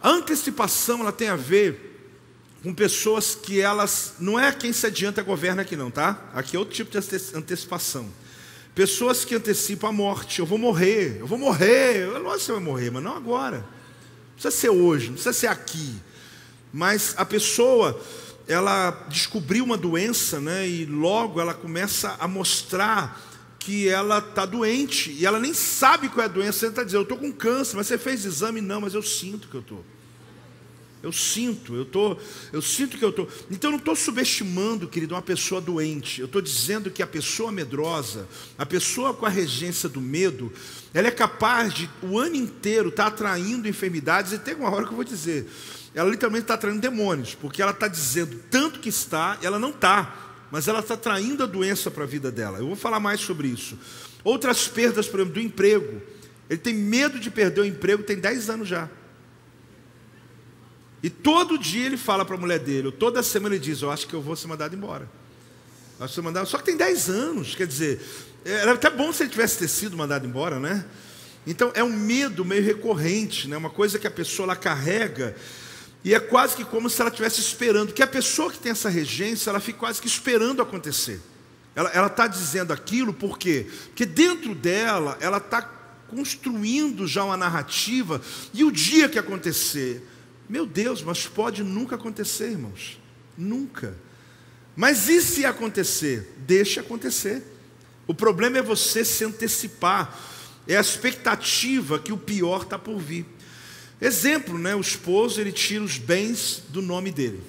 A antecipação ela tem a ver com pessoas que elas não é quem se adianta governa aqui não, tá? Aqui é outro tipo de antecipação. Pessoas que antecipam a morte. Eu vou morrer, eu vou morrer. Lógico que você vai morrer, mas não agora. Não precisa ser hoje, não precisa ser aqui. Mas a pessoa, ela descobriu uma doença, né? E logo ela começa a mostrar que ela está doente. E ela nem sabe qual é a doença. Você está dizendo, eu estou com câncer, mas você fez exame? Não, mas eu sinto que eu estou. Eu sinto, eu, tô, eu sinto que eu estou. Então eu não estou subestimando, querido, uma pessoa doente. Eu estou dizendo que a pessoa medrosa, a pessoa com a regência do medo, ela é capaz de o ano inteiro estar tá atraindo enfermidades, e tem uma hora que eu vou dizer, ela literalmente está atraindo demônios, porque ela está dizendo tanto que está, ela não está, mas ela está traindo a doença para a vida dela. Eu vou falar mais sobre isso. Outras perdas, por exemplo, do emprego. Ele tem medo de perder o emprego, tem 10 anos já. E todo dia ele fala para a mulher dele, ou toda semana ele diz: Eu acho que eu vou ser mandado embora. Acho ser mandado... Só que tem 10 anos, quer dizer, era até bom se ele tivesse ter sido mandado embora, né? Então é um medo meio recorrente, né? uma coisa que a pessoa carrega, e é quase que como se ela estivesse esperando, que a pessoa que tem essa regência, ela fica quase que esperando acontecer. Ela está dizendo aquilo por quê? Porque dentro dela, ela está construindo já uma narrativa, e o dia que acontecer, meu Deus, mas pode nunca acontecer, irmãos. Nunca. Mas e se acontecer? Deixe acontecer. O problema é você se antecipar. É a expectativa que o pior está por vir. Exemplo, né? O esposo ele tira os bens do nome dele.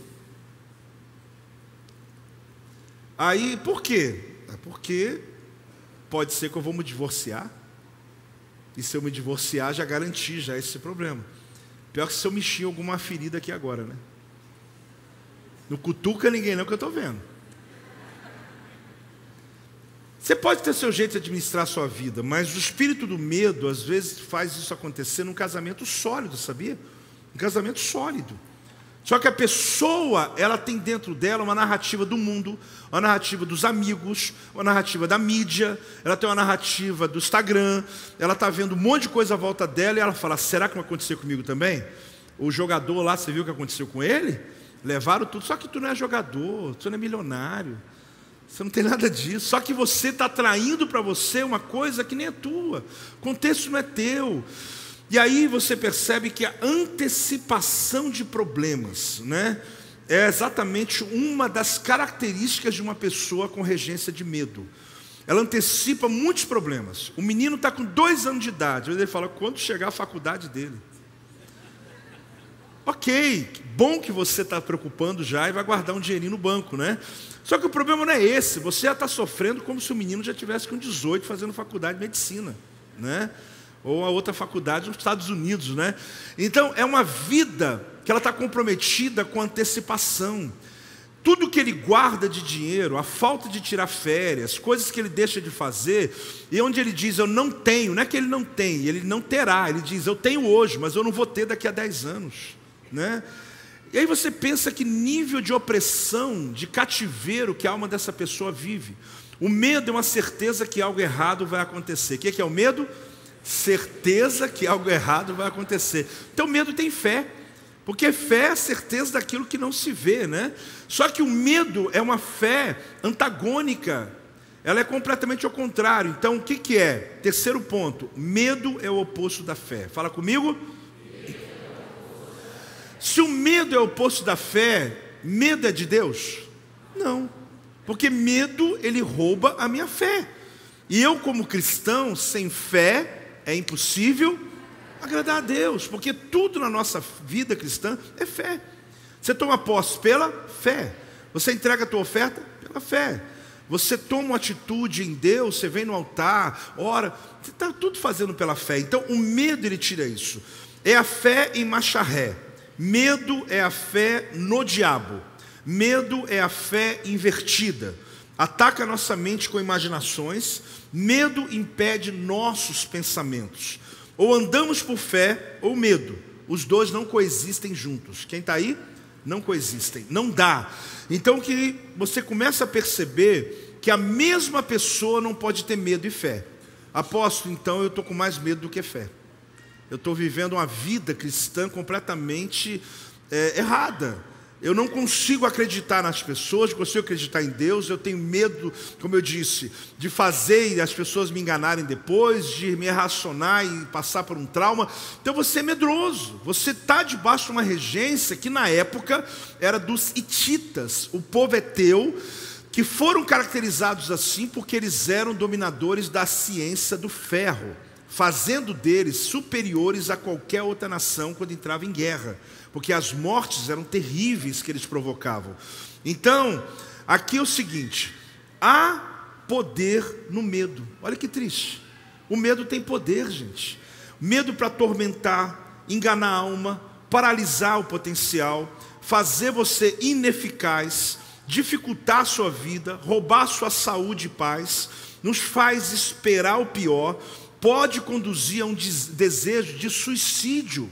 Aí, por quê? É porque pode ser que eu vou me divorciar. E se eu me divorciar, já garanti já esse problema. Pior que se eu mexer alguma ferida aqui agora, né? Não cutuca ninguém não que eu estou vendo. Você pode ter seu jeito de administrar a sua vida, mas o espírito do medo às vezes faz isso acontecer num casamento sólido, sabia? Um casamento sólido. Só que a pessoa, ela tem dentro dela uma narrativa do mundo, uma narrativa dos amigos, uma narrativa da mídia, ela tem uma narrativa do Instagram, ela está vendo um monte de coisa à volta dela e ela fala: será que vai acontecer comigo também? O jogador lá, você viu o que aconteceu com ele? Levaram tudo, só que tu não é jogador, tu não é milionário, você não tem nada disso, só que você está traindo para você uma coisa que nem é tua, o contexto não é teu. E aí você percebe que a antecipação de problemas, né, é exatamente uma das características de uma pessoa com regência de medo. Ela antecipa muitos problemas. O menino está com dois anos de idade, ele fala quando chegar a faculdade dele. Ok, bom que você está preocupando já e vai guardar um dinheirinho no banco, né? Só que o problema não é esse, você já está sofrendo como se o menino já tivesse com 18 fazendo faculdade de medicina, né? ou a outra faculdade nos Estados Unidos, né? Então é uma vida que ela está comprometida com antecipação. Tudo que ele guarda de dinheiro, a falta de tirar férias, coisas que ele deixa de fazer, e onde ele diz eu não tenho, não é que ele não tem, ele não terá, ele diz eu tenho hoje, mas eu não vou ter daqui a 10 anos, né? E aí você pensa que nível de opressão, de cativeiro que a alma dessa pessoa vive. O medo é uma certeza que algo errado vai acontecer. O que é o medo? certeza que algo errado vai acontecer. Então, medo tem fé, porque fé é a certeza daquilo que não se vê, né? Só que o medo é uma fé antagônica, ela é completamente ao contrário. Então, o que, que é? Terceiro ponto: medo é o oposto da fé. Fala comigo. Se o medo é o oposto da fé, medo é de Deus? Não, porque medo ele rouba a minha fé. E eu, como cristão, sem fé, é impossível agradar a Deus, porque tudo na nossa vida cristã é fé. Você toma posse pela fé, você entrega a tua oferta pela fé. Você toma uma atitude em Deus, você vem no altar, ora, você está tudo fazendo pela fé. Então o medo ele tira isso. É a fé em macharré. Medo é a fé no diabo. Medo é a fé invertida. Ataca nossa mente com imaginações, Medo impede nossos pensamentos. Ou andamos por fé ou medo. os dois não coexistem juntos. Quem está aí? Não coexistem, não dá. Então que você começa a perceber que a mesma pessoa não pode ter medo e fé. Apóstolo, então eu estou com mais medo do que fé. Eu estou vivendo uma vida cristã completamente é, errada. Eu não consigo acreditar nas pessoas, consigo acreditar em Deus. Eu tenho medo, como eu disse, de fazer as pessoas me enganarem depois, de me racionar e passar por um trauma. Então você é medroso. Você está debaixo de uma regência que na época era dos hititas, o povo é teu, que foram caracterizados assim porque eles eram dominadores da ciência do ferro, fazendo deles superiores a qualquer outra nação quando entrava em guerra porque as mortes eram terríveis que eles provocavam. Então, aqui é o seguinte: há poder no medo. Olha que triste. O medo tem poder, gente. Medo para atormentar, enganar a alma, paralisar o potencial, fazer você ineficaz, dificultar a sua vida, roubar a sua saúde e paz, nos faz esperar o pior, pode conduzir a um desejo de suicídio.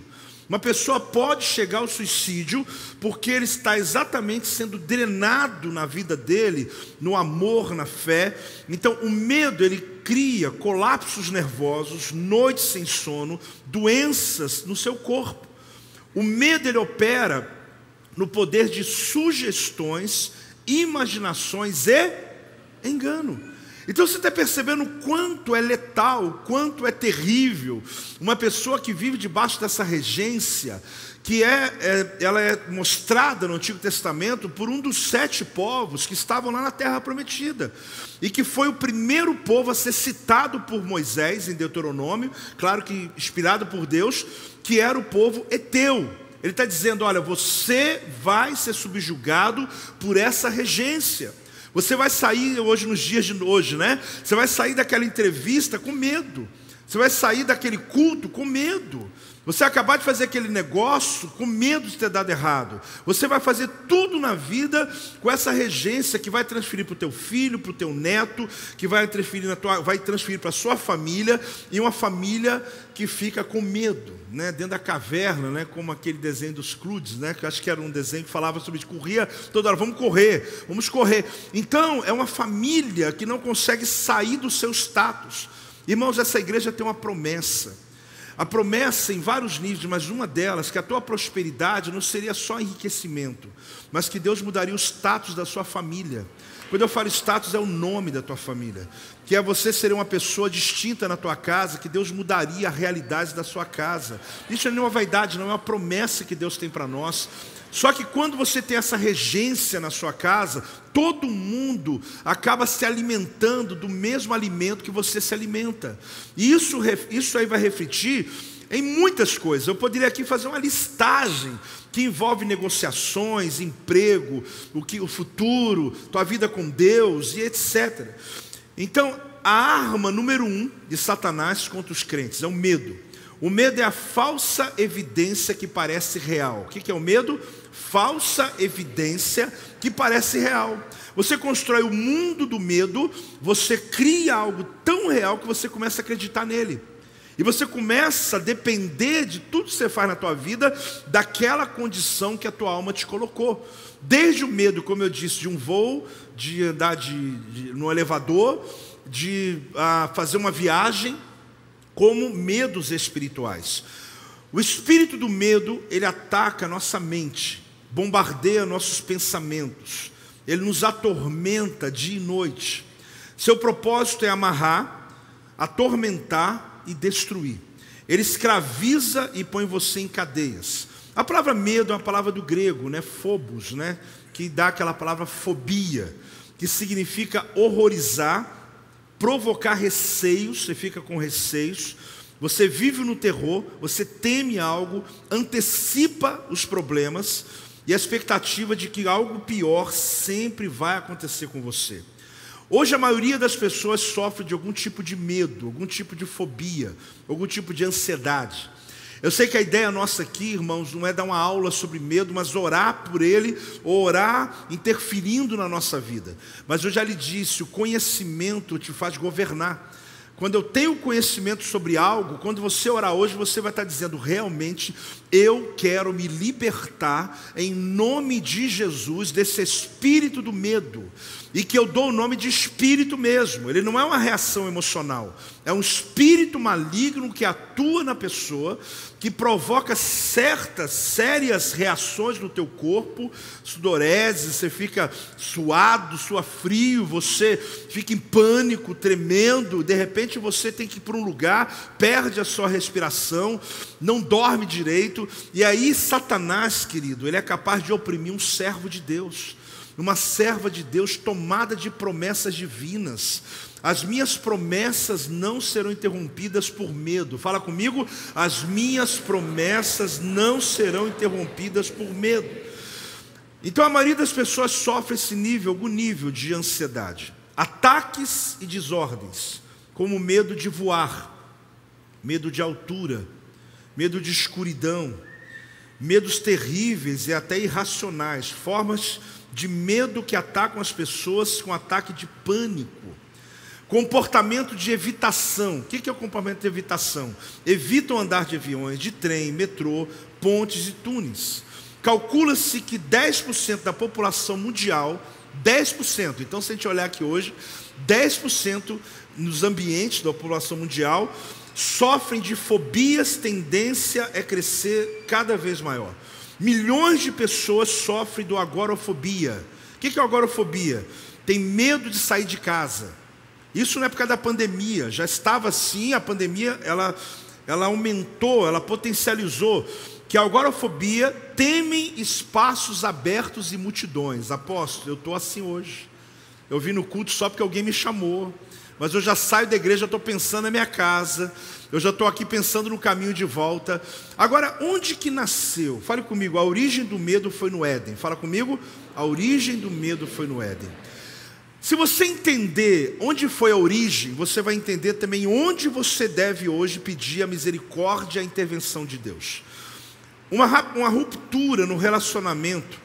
Uma pessoa pode chegar ao suicídio porque ele está exatamente sendo drenado na vida dele, no amor, na fé. Então, o medo ele cria colapsos nervosos, noites sem sono, doenças no seu corpo. O medo ele opera no poder de sugestões, imaginações e engano. Então você está percebendo quanto é letal, quanto é terrível uma pessoa que vive debaixo dessa regência, que é, é, ela é mostrada no Antigo Testamento por um dos sete povos que estavam lá na Terra Prometida e que foi o primeiro povo a ser citado por Moisés em Deuteronômio, claro que inspirado por Deus, que era o povo Eteu. Ele está dizendo: olha, você vai ser subjugado por essa regência. Você vai sair hoje, nos dias de hoje, né? Você vai sair daquela entrevista com medo. Você vai sair daquele culto com medo. Você acabar de fazer aquele negócio com medo de ter dado errado. Você vai fazer tudo na vida com essa regência que vai transferir para o teu filho, para o teu neto, que vai transferir, na tua, vai transferir para a sua família, e uma família que fica com medo, né? dentro da caverna, né? como aquele desenho dos Cludes, né? que acho que era um desenho que falava sobre corria toda hora, vamos correr, vamos correr. Então, é uma família que não consegue sair do seu status. Irmãos, essa igreja tem uma promessa. A promessa em vários níveis, mas uma delas, que a tua prosperidade não seria só enriquecimento, mas que Deus mudaria o status da sua família. Quando eu falo status, é o nome da tua família. Que é você ser uma pessoa distinta na tua casa, que Deus mudaria a realidade da sua casa. Isso não é uma vaidade, não é uma promessa que Deus tem para nós. Só que quando você tem essa regência na sua casa, todo mundo acaba se alimentando do mesmo alimento que você se alimenta. E isso, isso aí vai refletir em muitas coisas. Eu poderia aqui fazer uma listagem que envolve negociações, emprego, o que o futuro, tua vida com Deus e etc. Então, a arma número um de Satanás contra os crentes é o medo. O medo é a falsa evidência que parece real. O que é o medo? Falsa evidência que parece real. Você constrói o mundo do medo, você cria algo tão real que você começa a acreditar nele. E você começa a depender de tudo que você faz na tua vida, daquela condição que a tua alma te colocou. Desde o medo, como eu disse, de um voo, de andar de, de no elevador, de ah, fazer uma viagem, como medos espirituais. O espírito do medo, ele ataca a nossa mente, bombardeia nossos pensamentos, ele nos atormenta dia e noite. Seu propósito é amarrar, atormentar e destruir. Ele escraviza e põe você em cadeias. A palavra medo é uma palavra do grego, né? Phobos, né? Que dá aquela palavra fobia, que significa horrorizar, provocar receios, você fica com receios, você vive no terror, você teme algo, antecipa os problemas e a expectativa de que algo pior sempre vai acontecer com você. Hoje a maioria das pessoas sofre de algum tipo de medo, algum tipo de fobia, algum tipo de ansiedade. Eu sei que a ideia nossa aqui, irmãos, não é dar uma aula sobre medo, mas orar por ele, orar interferindo na nossa vida. Mas eu já lhe disse, o conhecimento te faz governar. Quando eu tenho conhecimento sobre algo, quando você orar hoje, você vai estar dizendo: realmente Eu quero me libertar em nome de Jesus desse espírito do medo, e que eu dou o nome de espírito mesmo. Ele não é uma reação emocional, é um espírito maligno que atua na pessoa, que provoca certas sérias reações no teu corpo, sudorese, você fica suado, sua frio, você fica em pânico, tremendo, de repente você tem que ir para um lugar, perde a sua respiração, não dorme direito, e aí Satanás, querido, ele é capaz de oprimir um servo de Deus uma serva de Deus tomada de promessas divinas. As minhas promessas não serão interrompidas por medo. Fala comigo, as minhas promessas não serão interrompidas por medo. Então a maioria das pessoas sofre esse nível, algum nível de ansiedade. Ataques e desordens, como medo de voar, medo de altura, medo de escuridão, medos terríveis e até irracionais, formas de medo que atacam as pessoas com ataque de pânico. Comportamento de evitação. O que é o comportamento de evitação? Evitam andar de aviões, de trem, metrô, pontes e túneis. Calcula-se que 10% da população mundial, 10%, então se a gente olhar aqui hoje, 10% nos ambientes da população mundial sofrem de fobias, tendência é crescer cada vez maior. Milhões de pessoas sofrem do agorafobia. O que é agorafobia? Tem medo de sair de casa. Isso não é por causa da pandemia, já estava assim, a pandemia ela, ela aumentou, ela potencializou que a agorafobia teme espaços abertos e multidões. Apóstolo, eu estou assim hoje. Eu vim no culto só porque alguém me chamou mas eu já saio da igreja, estou pensando na minha casa, eu já estou aqui pensando no caminho de volta. Agora, onde que nasceu? Fale comigo, a origem do medo foi no Éden. Fala comigo, a origem do medo foi no Éden. Se você entender onde foi a origem, você vai entender também onde você deve hoje pedir a misericórdia e a intervenção de Deus. Uma, uma ruptura no relacionamento,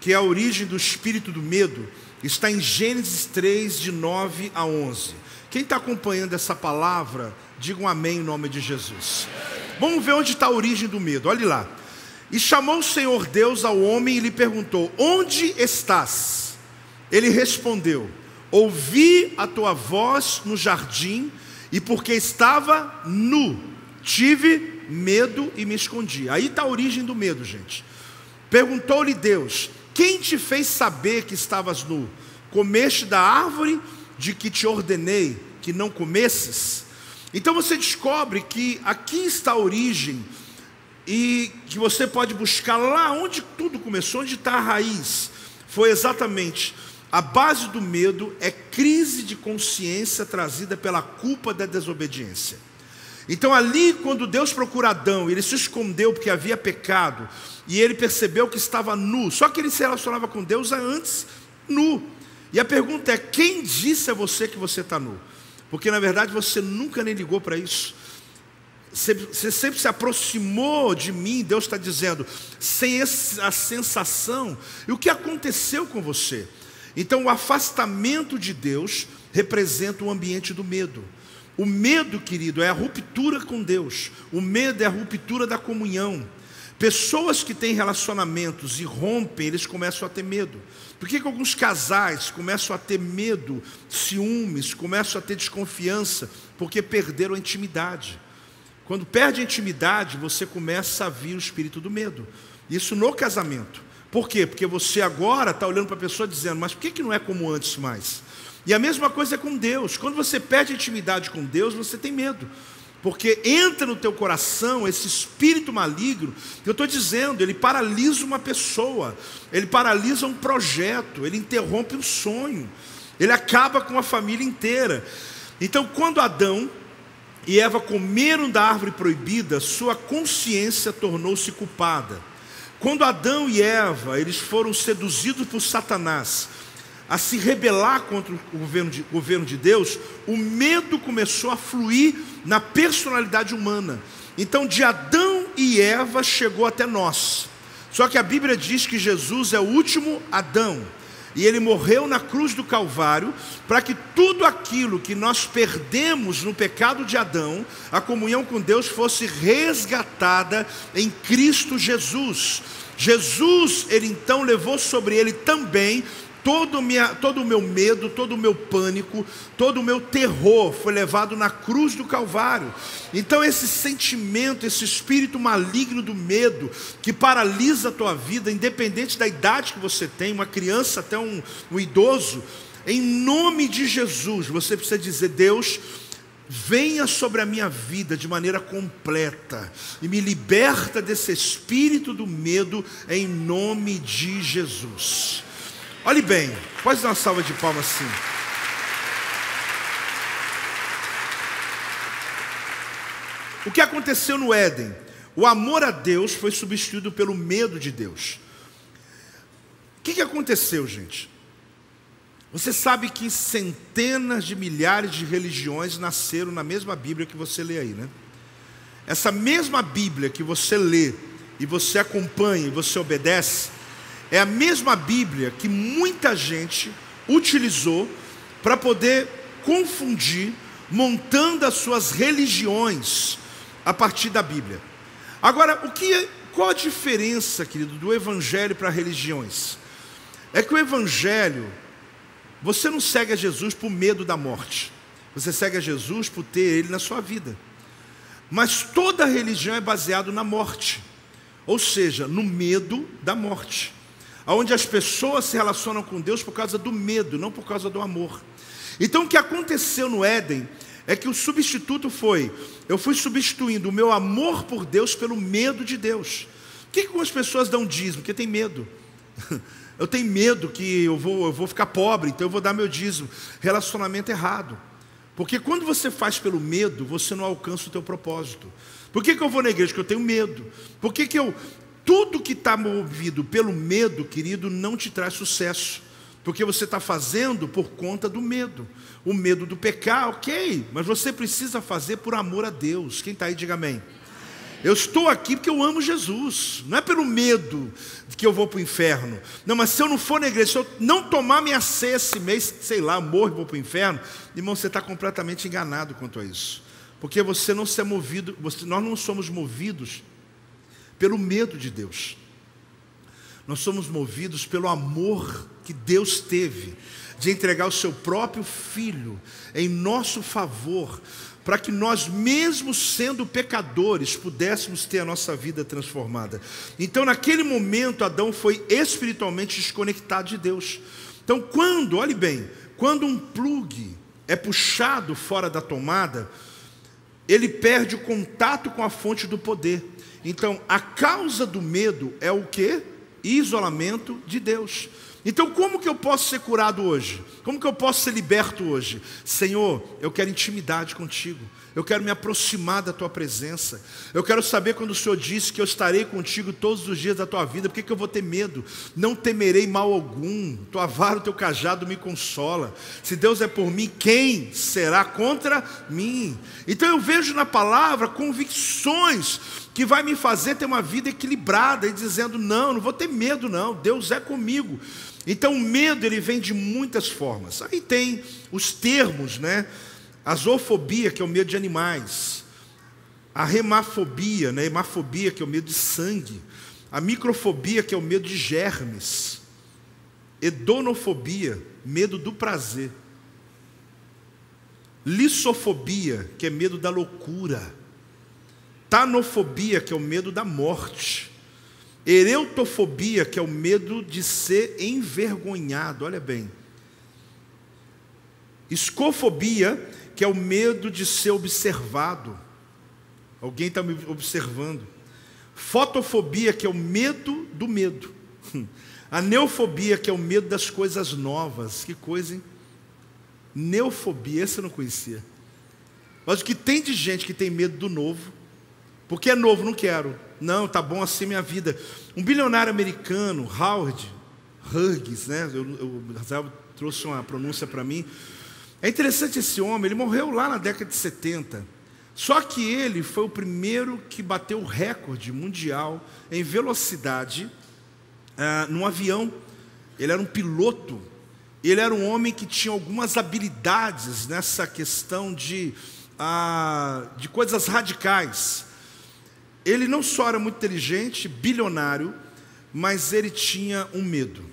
que é a origem do espírito do medo, Está em Gênesis 3, de 9 a 11. Quem está acompanhando essa palavra, diga um amém em nome de Jesus. Vamos ver onde está a origem do medo, olhe lá. E chamou o Senhor Deus ao homem e lhe perguntou: Onde estás? Ele respondeu: Ouvi a tua voz no jardim, e porque estava nu, tive medo e me escondi. Aí está a origem do medo, gente. Perguntou-lhe Deus: quem te fez saber que estavas nu? Comeste da árvore de que te ordenei que não comesses? Então você descobre que aqui está a origem e que você pode buscar lá onde tudo começou, onde está a raiz. Foi exatamente a base do medo é crise de consciência trazida pela culpa da desobediência. Então, ali, quando Deus procura Adão, ele se escondeu porque havia pecado, e ele percebeu que estava nu, só que ele se relacionava com Deus antes nu. E a pergunta é: quem disse a você que você está nu? Porque na verdade você nunca nem ligou para isso. Você sempre se aproximou de mim, Deus está dizendo, sem a sensação. E o que aconteceu com você? Então, o afastamento de Deus representa o ambiente do medo. O medo, querido, é a ruptura com Deus. O medo é a ruptura da comunhão. Pessoas que têm relacionamentos e rompem, eles começam a ter medo. Por que, que alguns casais começam a ter medo, ciúmes, começam a ter desconfiança? Porque perderam a intimidade. Quando perde a intimidade, você começa a vir o espírito do medo. Isso no casamento. Por quê? Porque você agora está olhando para a pessoa dizendo, mas por que, que não é como antes mais? E a mesma coisa é com Deus. Quando você perde a intimidade com Deus, você tem medo. Porque entra no teu coração esse espírito maligno, eu estou dizendo, ele paralisa uma pessoa, ele paralisa um projeto, ele interrompe um sonho, ele acaba com a família inteira. Então, quando Adão e Eva comeram da árvore proibida, sua consciência tornou-se culpada. Quando Adão e Eva, eles foram seduzidos por Satanás, a se rebelar contra o governo de, governo de Deus, o medo começou a fluir na personalidade humana. Então, de Adão e Eva chegou até nós. Só que a Bíblia diz que Jesus é o último Adão. e ele morreu na cruz do Calvário para que tudo aquilo que nós perdemos no pecado de Adão, a comunhão com Deus, fosse resgatada em Cristo Jesus. Jesus, ele então levou sobre ele também todo, minha, todo o meu medo, todo o meu pânico, todo o meu terror foi levado na cruz do Calvário. Então, esse sentimento, esse espírito maligno do medo, que paralisa a tua vida, independente da idade que você tem, uma criança até um, um idoso, em nome de Jesus, você precisa dizer: Deus, venha sobre a minha vida de maneira completa e me liberta desse espírito do medo, em nome de Jesus. Olhe bem, pode dar uma salva de palmas assim. O que aconteceu no Éden? O amor a Deus foi substituído pelo medo de Deus. O que, que aconteceu, gente? Você sabe que centenas de milhares de religiões nasceram na mesma Bíblia que você lê aí, né? Essa mesma Bíblia que você lê e você acompanha e você obedece, é a mesma Bíblia que muita gente utilizou para poder confundir, montando as suas religiões a partir da Bíblia. Agora, o que, qual a diferença, querido, do Evangelho para religiões? É que o Evangelho, você não segue a Jesus por medo da morte, você segue a Jesus por ter Ele na sua vida. Mas toda religião é baseada na morte, ou seja, no medo da morte onde as pessoas se relacionam com Deus por causa do medo, não por causa do amor. Então o que aconteceu no Éden é que o substituto foi, eu fui substituindo o meu amor por Deus pelo medo de Deus. Por que, que algumas pessoas dão dízimo? Porque tem medo. Eu tenho medo que eu vou, eu vou ficar pobre, então eu vou dar meu dízimo. Relacionamento errado. Porque quando você faz pelo medo, você não alcança o teu propósito. Por que, que eu vou na igreja? Porque eu tenho medo. Por que, que eu, tudo que está movido pelo medo, querido, não te traz sucesso. Porque você está fazendo por conta do medo. O medo do pecar, ok, mas você precisa fazer por amor a Deus. Quem está aí, diga amém. Eu estou aqui porque eu amo Jesus, não é pelo medo de que eu vou para o inferno. Não, mas se eu não for na igreja, se eu não tomar minha ceia esse mês, sei lá, morro e vou para o inferno, irmão, você está completamente enganado quanto a isso. Porque você não se é movido, você, nós não somos movidos pelo medo de Deus. Nós somos movidos pelo amor que Deus teve de entregar o seu próprio filho em nosso favor, para que nós, mesmo sendo pecadores, pudéssemos ter a nossa vida transformada. Então, naquele momento, Adão foi espiritualmente desconectado de Deus. Então, quando, olhe bem, quando um plugue é puxado fora da tomada, ele perde o contato com a fonte do poder. Então, a causa do medo é o que? Isolamento de Deus. Então, como que eu posso ser curado hoje? Como que eu posso ser liberto hoje? Senhor, eu quero intimidade contigo. Eu quero me aproximar da tua presença. Eu quero saber quando o Senhor disse que eu estarei contigo todos os dias da tua vida, por que, que eu vou ter medo? Não temerei mal algum. Tua vara, o teu cajado me consola. Se Deus é por mim, quem será contra mim? Então eu vejo na palavra convicções que vai me fazer ter uma vida equilibrada e dizendo: não, não vou ter medo, não, Deus é comigo. Então o medo ele vem de muitas formas. Aí tem os termos, né? A zoofobia, que é o medo de animais. A remafobia, né? hemafobia, que é o medo de sangue. A microfobia, que é o medo de germes. Edonofobia, medo do prazer. Lissofobia, que é medo da loucura. Tanofobia, que é o medo da morte. Ereutofobia, que é o medo de ser envergonhado. Olha bem. Escofobia, que é o medo de ser observado. Alguém está me observando. Fotofobia, que é o medo do medo. A neofobia, que é o medo das coisas novas. Que coisa, hein? Neofobia, essa eu não conhecia. Mas o que tem de gente que tem medo do novo, porque é novo, não quero. Não, tá bom assim minha vida. Um bilionário americano, Howard Hughes, né? Eu, eu, trouxe uma pronúncia para mim. É interessante esse homem, ele morreu lá na década de 70. Só que ele foi o primeiro que bateu o recorde mundial em velocidade uh, num avião. ele era um piloto, ele era um homem que tinha algumas habilidades nessa questão de, ah, de coisas radicais. Ele não só era muito inteligente, bilionário, mas ele tinha um medo,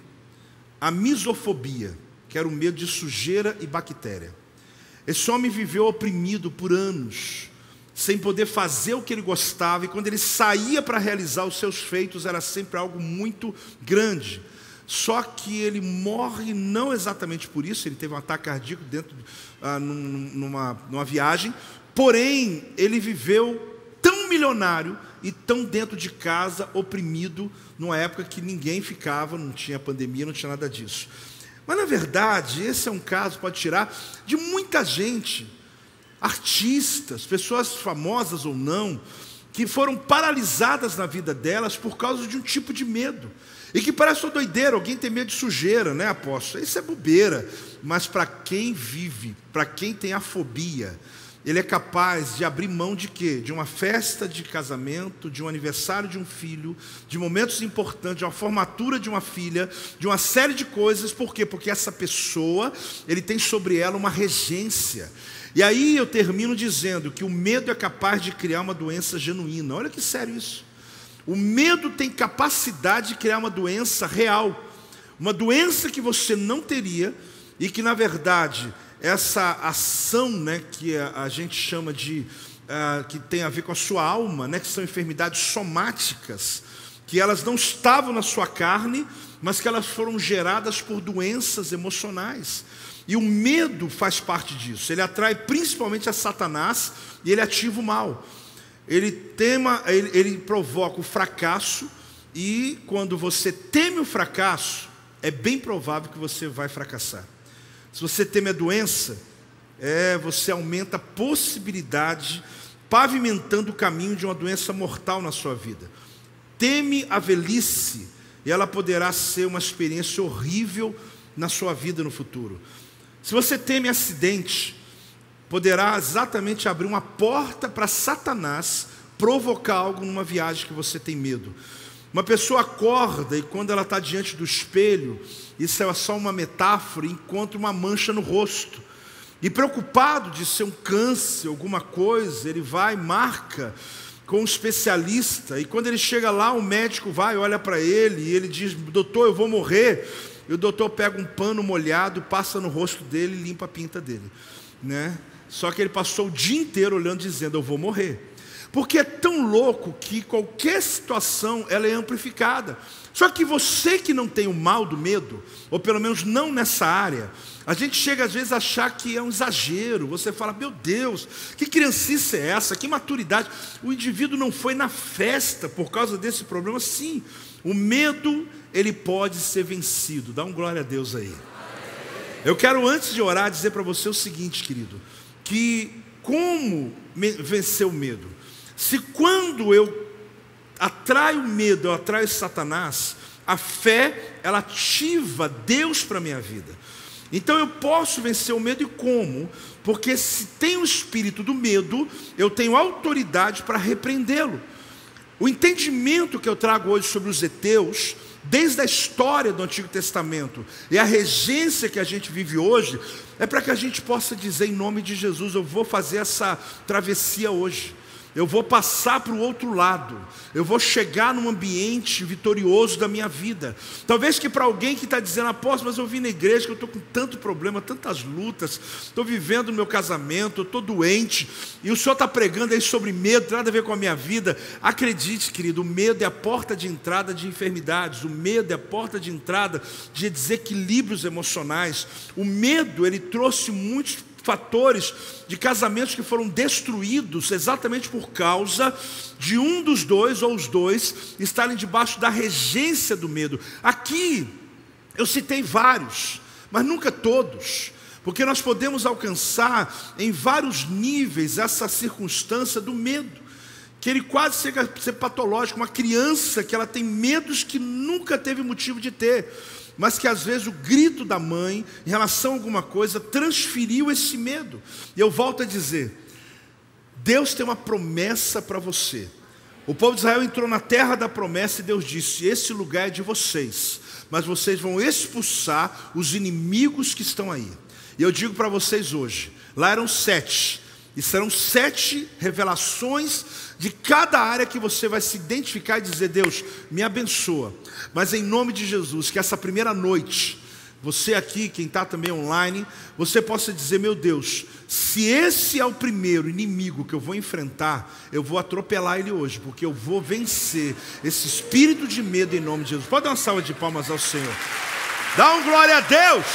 a misofobia, que era o medo de sujeira e bactéria. Esse homem viveu oprimido por anos, sem poder fazer o que ele gostava, e quando ele saía para realizar os seus feitos, era sempre algo muito grande. Só que ele morre não exatamente por isso, ele teve um ataque cardíaco dentro ah, numa, numa viagem, porém ele viveu tão milionário e tão dentro de casa, oprimido, numa época que ninguém ficava, não tinha pandemia, não tinha nada disso. Mas na verdade, esse é um caso, pode tirar, de muita gente artistas, pessoas famosas ou não, que foram paralisadas na vida delas por causa de um tipo de medo. E que parece uma doideira, alguém tem medo de sujeira, né, apóstolo? Isso é bobeira. Mas para quem vive, para quem tem a fobia, ele é capaz de abrir mão de quê? De uma festa de casamento, de um aniversário de um filho, de momentos importantes, de uma formatura de uma filha, de uma série de coisas. Por quê? Porque essa pessoa, ele tem sobre ela uma regência. E aí eu termino dizendo que o medo é capaz de criar uma doença genuína. Olha que sério isso. O medo tem capacidade de criar uma doença real, uma doença que você não teria e que na verdade essa ação, né, que a, gente chama de uh, que tem a ver com a sua alma, né, que são enfermidades somáticas, que elas não estavam na sua carne, mas que elas foram geradas por doenças emocionais. E o medo faz parte disso. Ele atrai principalmente a Satanás e ele ativa o mal. Ele tema, ele, ele provoca o fracasso e quando você teme o fracasso, é bem provável que você vai fracassar. Se você teme a doença, é, você aumenta a possibilidade, pavimentando o caminho de uma doença mortal na sua vida. Teme a velhice, e ela poderá ser uma experiência horrível na sua vida no futuro. Se você teme acidente, poderá exatamente abrir uma porta para Satanás provocar algo numa viagem que você tem medo. Uma pessoa acorda e quando ela está diante do espelho, isso é só uma metáfora, encontra uma mancha no rosto. E preocupado de ser um câncer, alguma coisa, ele vai, marca com um especialista, e quando ele chega lá, o médico vai, olha para ele, e ele diz: Doutor, eu vou morrer. E o doutor pega um pano molhado, passa no rosto dele e limpa a pinta dele. Né? Só que ele passou o dia inteiro olhando, dizendo: Eu vou morrer. Porque é tão louco que qualquer situação ela é amplificada. Só que você que não tem o mal do medo, ou pelo menos não nessa área, a gente chega às vezes a achar que é um exagero. Você fala, meu Deus, que criancice é essa? Que maturidade. O indivíduo não foi na festa por causa desse problema. Sim, o medo ele pode ser vencido. Dá um glória a Deus aí. Eu quero, antes de orar, dizer para você o seguinte, querido: que como vencer o medo? Se quando eu atraio medo, eu atraio Satanás, a fé, ela ativa Deus para a minha vida. Então eu posso vencer o medo e como? Porque se tem o espírito do medo, eu tenho autoridade para repreendê-lo. O entendimento que eu trago hoje sobre os heteus desde a história do Antigo Testamento e a regência que a gente vive hoje, é para que a gente possa dizer em nome de Jesus: eu vou fazer essa travessia hoje eu vou passar para o outro lado, eu vou chegar num ambiente vitorioso da minha vida. Talvez que para alguém que está dizendo, apóstolo, mas eu vim na igreja que eu estou com tanto problema, tantas lutas, estou vivendo no meu casamento, estou doente, e o senhor está pregando aí sobre medo, nada a ver com a minha vida. Acredite, querido, o medo é a porta de entrada de enfermidades, o medo é a porta de entrada de desequilíbrios emocionais. O medo, ele trouxe muitos fatores de casamentos que foram destruídos exatamente por causa de um dos dois ou os dois estarem debaixo da regência do medo. Aqui eu citei vários, mas nunca todos. Porque nós podemos alcançar em vários níveis essa circunstância do medo, que ele quase chega a ser patológico, uma criança que ela tem medos que nunca teve motivo de ter mas que às vezes o grito da mãe em relação a alguma coisa transferiu esse medo. E eu volto a dizer: Deus tem uma promessa para você. O povo de Israel entrou na terra da promessa e Deus disse: Esse lugar é de vocês, mas vocês vão expulsar os inimigos que estão aí. E eu digo para vocês hoje: lá eram sete, e serão sete revelações de cada área que você vai se identificar e dizer: Deus, me abençoa. Mas em nome de Jesus, que essa primeira noite, você aqui, quem está também online, você possa dizer: Meu Deus, se esse é o primeiro inimigo que eu vou enfrentar, eu vou atropelar ele hoje, porque eu vou vencer esse espírito de medo em nome de Jesus. Pode dar uma salva de palmas ao Senhor. Dá um glória a Deus.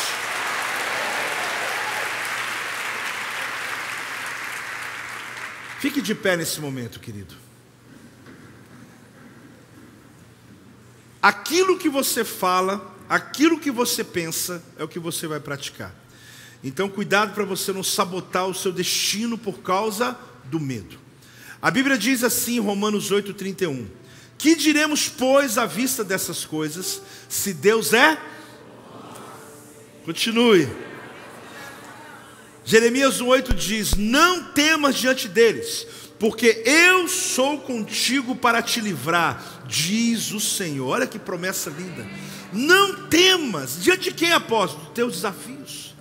Fique de pé nesse momento, querido. Aquilo que você fala, aquilo que você pensa, é o que você vai praticar. Então, cuidado para você não sabotar o seu destino por causa do medo. A Bíblia diz assim em Romanos 8,31: Que diremos, pois, à vista dessas coisas, se Deus é? Continue. Jeremias 1,8 diz: Não temas diante deles, porque eu sou contigo para te livrar, diz o Senhor. Olha que promessa linda. Não temas, diante de quem, apóstolo? Dos teus desafios,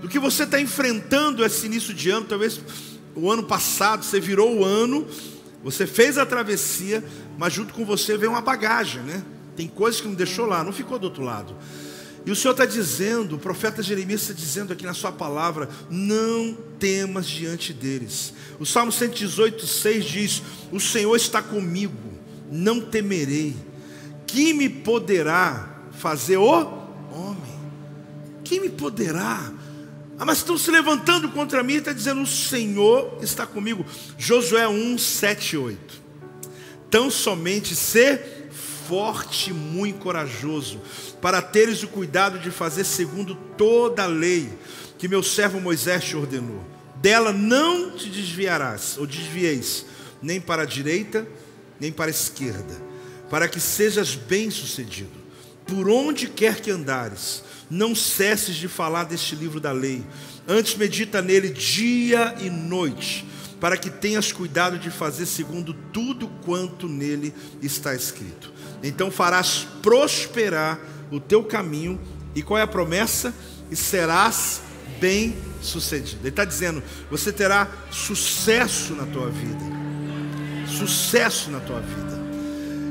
do que você está enfrentando esse início de ano, talvez o ano passado você virou o ano, você fez a travessia, mas junto com você veio uma bagagem, né? Tem coisas que não deixou lá, não ficou do outro lado. E o Senhor está dizendo, o profeta Jeremias está dizendo aqui na sua palavra: não temas diante deles. O Salmo 118, 6 diz: O Senhor está comigo, não temerei. Quem me poderá fazer o homem? Quem me poderá? Ah, mas estão se levantando contra mim e está dizendo: O Senhor está comigo. Josué 1, 7, 8. Tão somente ser forte e muito corajoso, para teres o cuidado de fazer segundo toda a lei que meu servo Moisés te ordenou. Dela não te desviarás, ou desvieis, nem para a direita, nem para a esquerda, para que sejas bem-sucedido. Por onde quer que andares, não cesses de falar deste livro da lei, antes medita nele dia e noite, para que tenhas cuidado de fazer segundo tudo quanto nele está escrito então farás prosperar o teu caminho, e qual é a promessa? E serás bem sucedido. Ele está dizendo: você terá sucesso na tua vida. Sucesso na tua vida.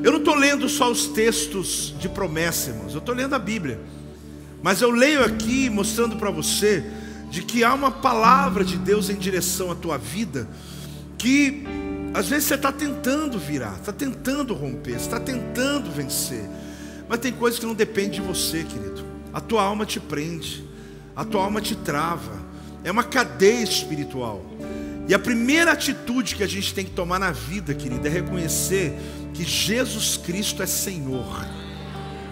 Eu não estou lendo só os textos de promessa, irmãos, eu estou lendo a Bíblia. Mas eu leio aqui mostrando para você de que há uma palavra de Deus em direção à tua vida que às vezes você está tentando virar, está tentando romper, está tentando vencer. Mas tem coisas que não dependem de você, querido. A tua alma te prende, a tua alma te trava. É uma cadeia espiritual. E a primeira atitude que a gente tem que tomar na vida, querido, é reconhecer que Jesus Cristo é Senhor.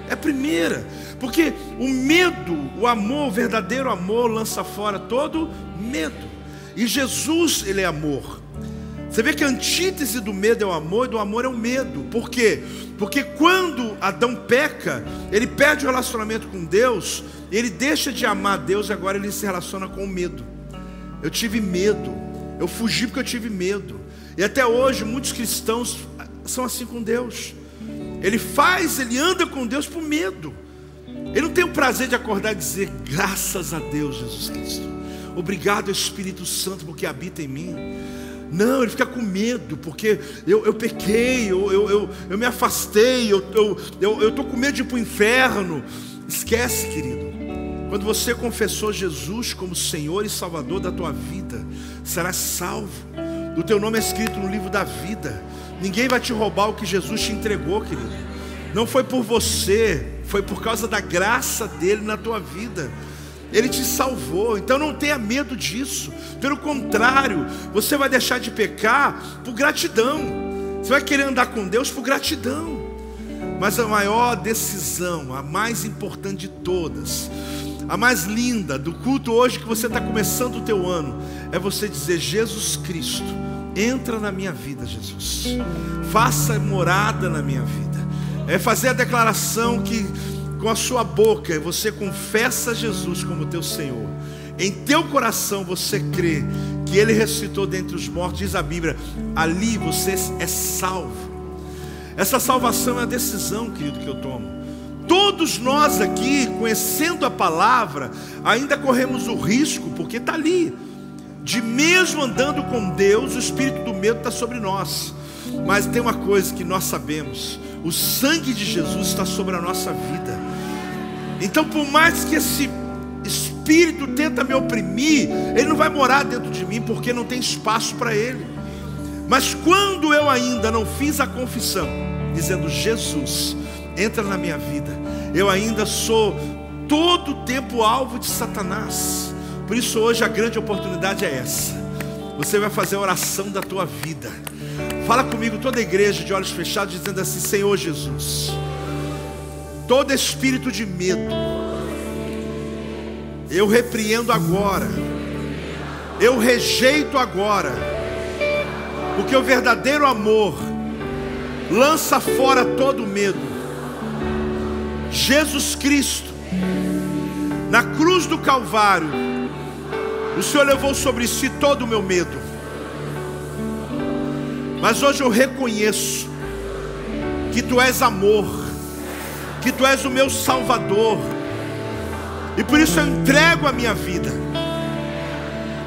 É a primeira, porque o medo, o amor, o verdadeiro amor lança fora todo medo. E Jesus, ele é amor. Você vê que a antítese do medo é o amor e do amor é o medo. Por quê? Porque quando Adão peca, ele perde o relacionamento com Deus, ele deixa de amar Deus e agora ele se relaciona com o medo. Eu tive medo, eu fugi porque eu tive medo. E até hoje muitos cristãos são assim com Deus. Ele faz, ele anda com Deus por medo. Ele não tem o prazer de acordar e dizer: graças a Deus, Jesus Cristo. Obrigado, Espírito Santo, porque habita em mim. Não, ele fica com medo, porque eu, eu pequei, eu, eu, eu, eu me afastei, eu estou eu, eu, com medo de ir para o inferno. Esquece, querido. Quando você confessou Jesus como Senhor e Salvador da tua vida, serás salvo. O teu nome é escrito no livro da vida. Ninguém vai te roubar o que Jesus te entregou, querido. Não foi por você, foi por causa da graça dele na tua vida. Ele te salvou, então não tenha medo disso. Pelo contrário, você vai deixar de pecar por gratidão. Você vai querer andar com Deus por gratidão. Mas a maior decisão, a mais importante de todas, a mais linda do culto hoje que você está começando o teu ano, é você dizer: Jesus Cristo, entra na minha vida, Jesus. Faça morada na minha vida. É fazer a declaração que com a sua boca você confessa Jesus como teu Senhor, em teu coração você crê que Ele ressuscitou dentre os mortos, diz a Bíblia, ali você é salvo. Essa salvação é a decisão, querido, que eu tomo. Todos nós aqui, conhecendo a palavra, ainda corremos o risco, porque está ali, de mesmo andando com Deus, o espírito do medo está sobre nós. Mas tem uma coisa que nós sabemos: o sangue de Jesus está sobre a nossa vida. Então, por mais que esse espírito tenta me oprimir, ele não vai morar dentro de mim, porque não tem espaço para ele. Mas quando eu ainda não fiz a confissão, dizendo: Jesus, entra na minha vida, eu ainda sou todo o tempo alvo de Satanás. Por isso, hoje a grande oportunidade é essa. Você vai fazer a oração da tua vida. Fala comigo, toda a igreja de olhos fechados, dizendo assim: Senhor Jesus, todo espírito de medo, eu repreendo agora, eu rejeito agora porque o verdadeiro amor lança fora todo medo. Jesus Cristo, na cruz do Calvário, o Senhor levou sobre si todo o meu medo. Mas hoje eu reconheço que Tu és amor, que Tu és o meu Salvador, e por isso eu entrego a minha vida,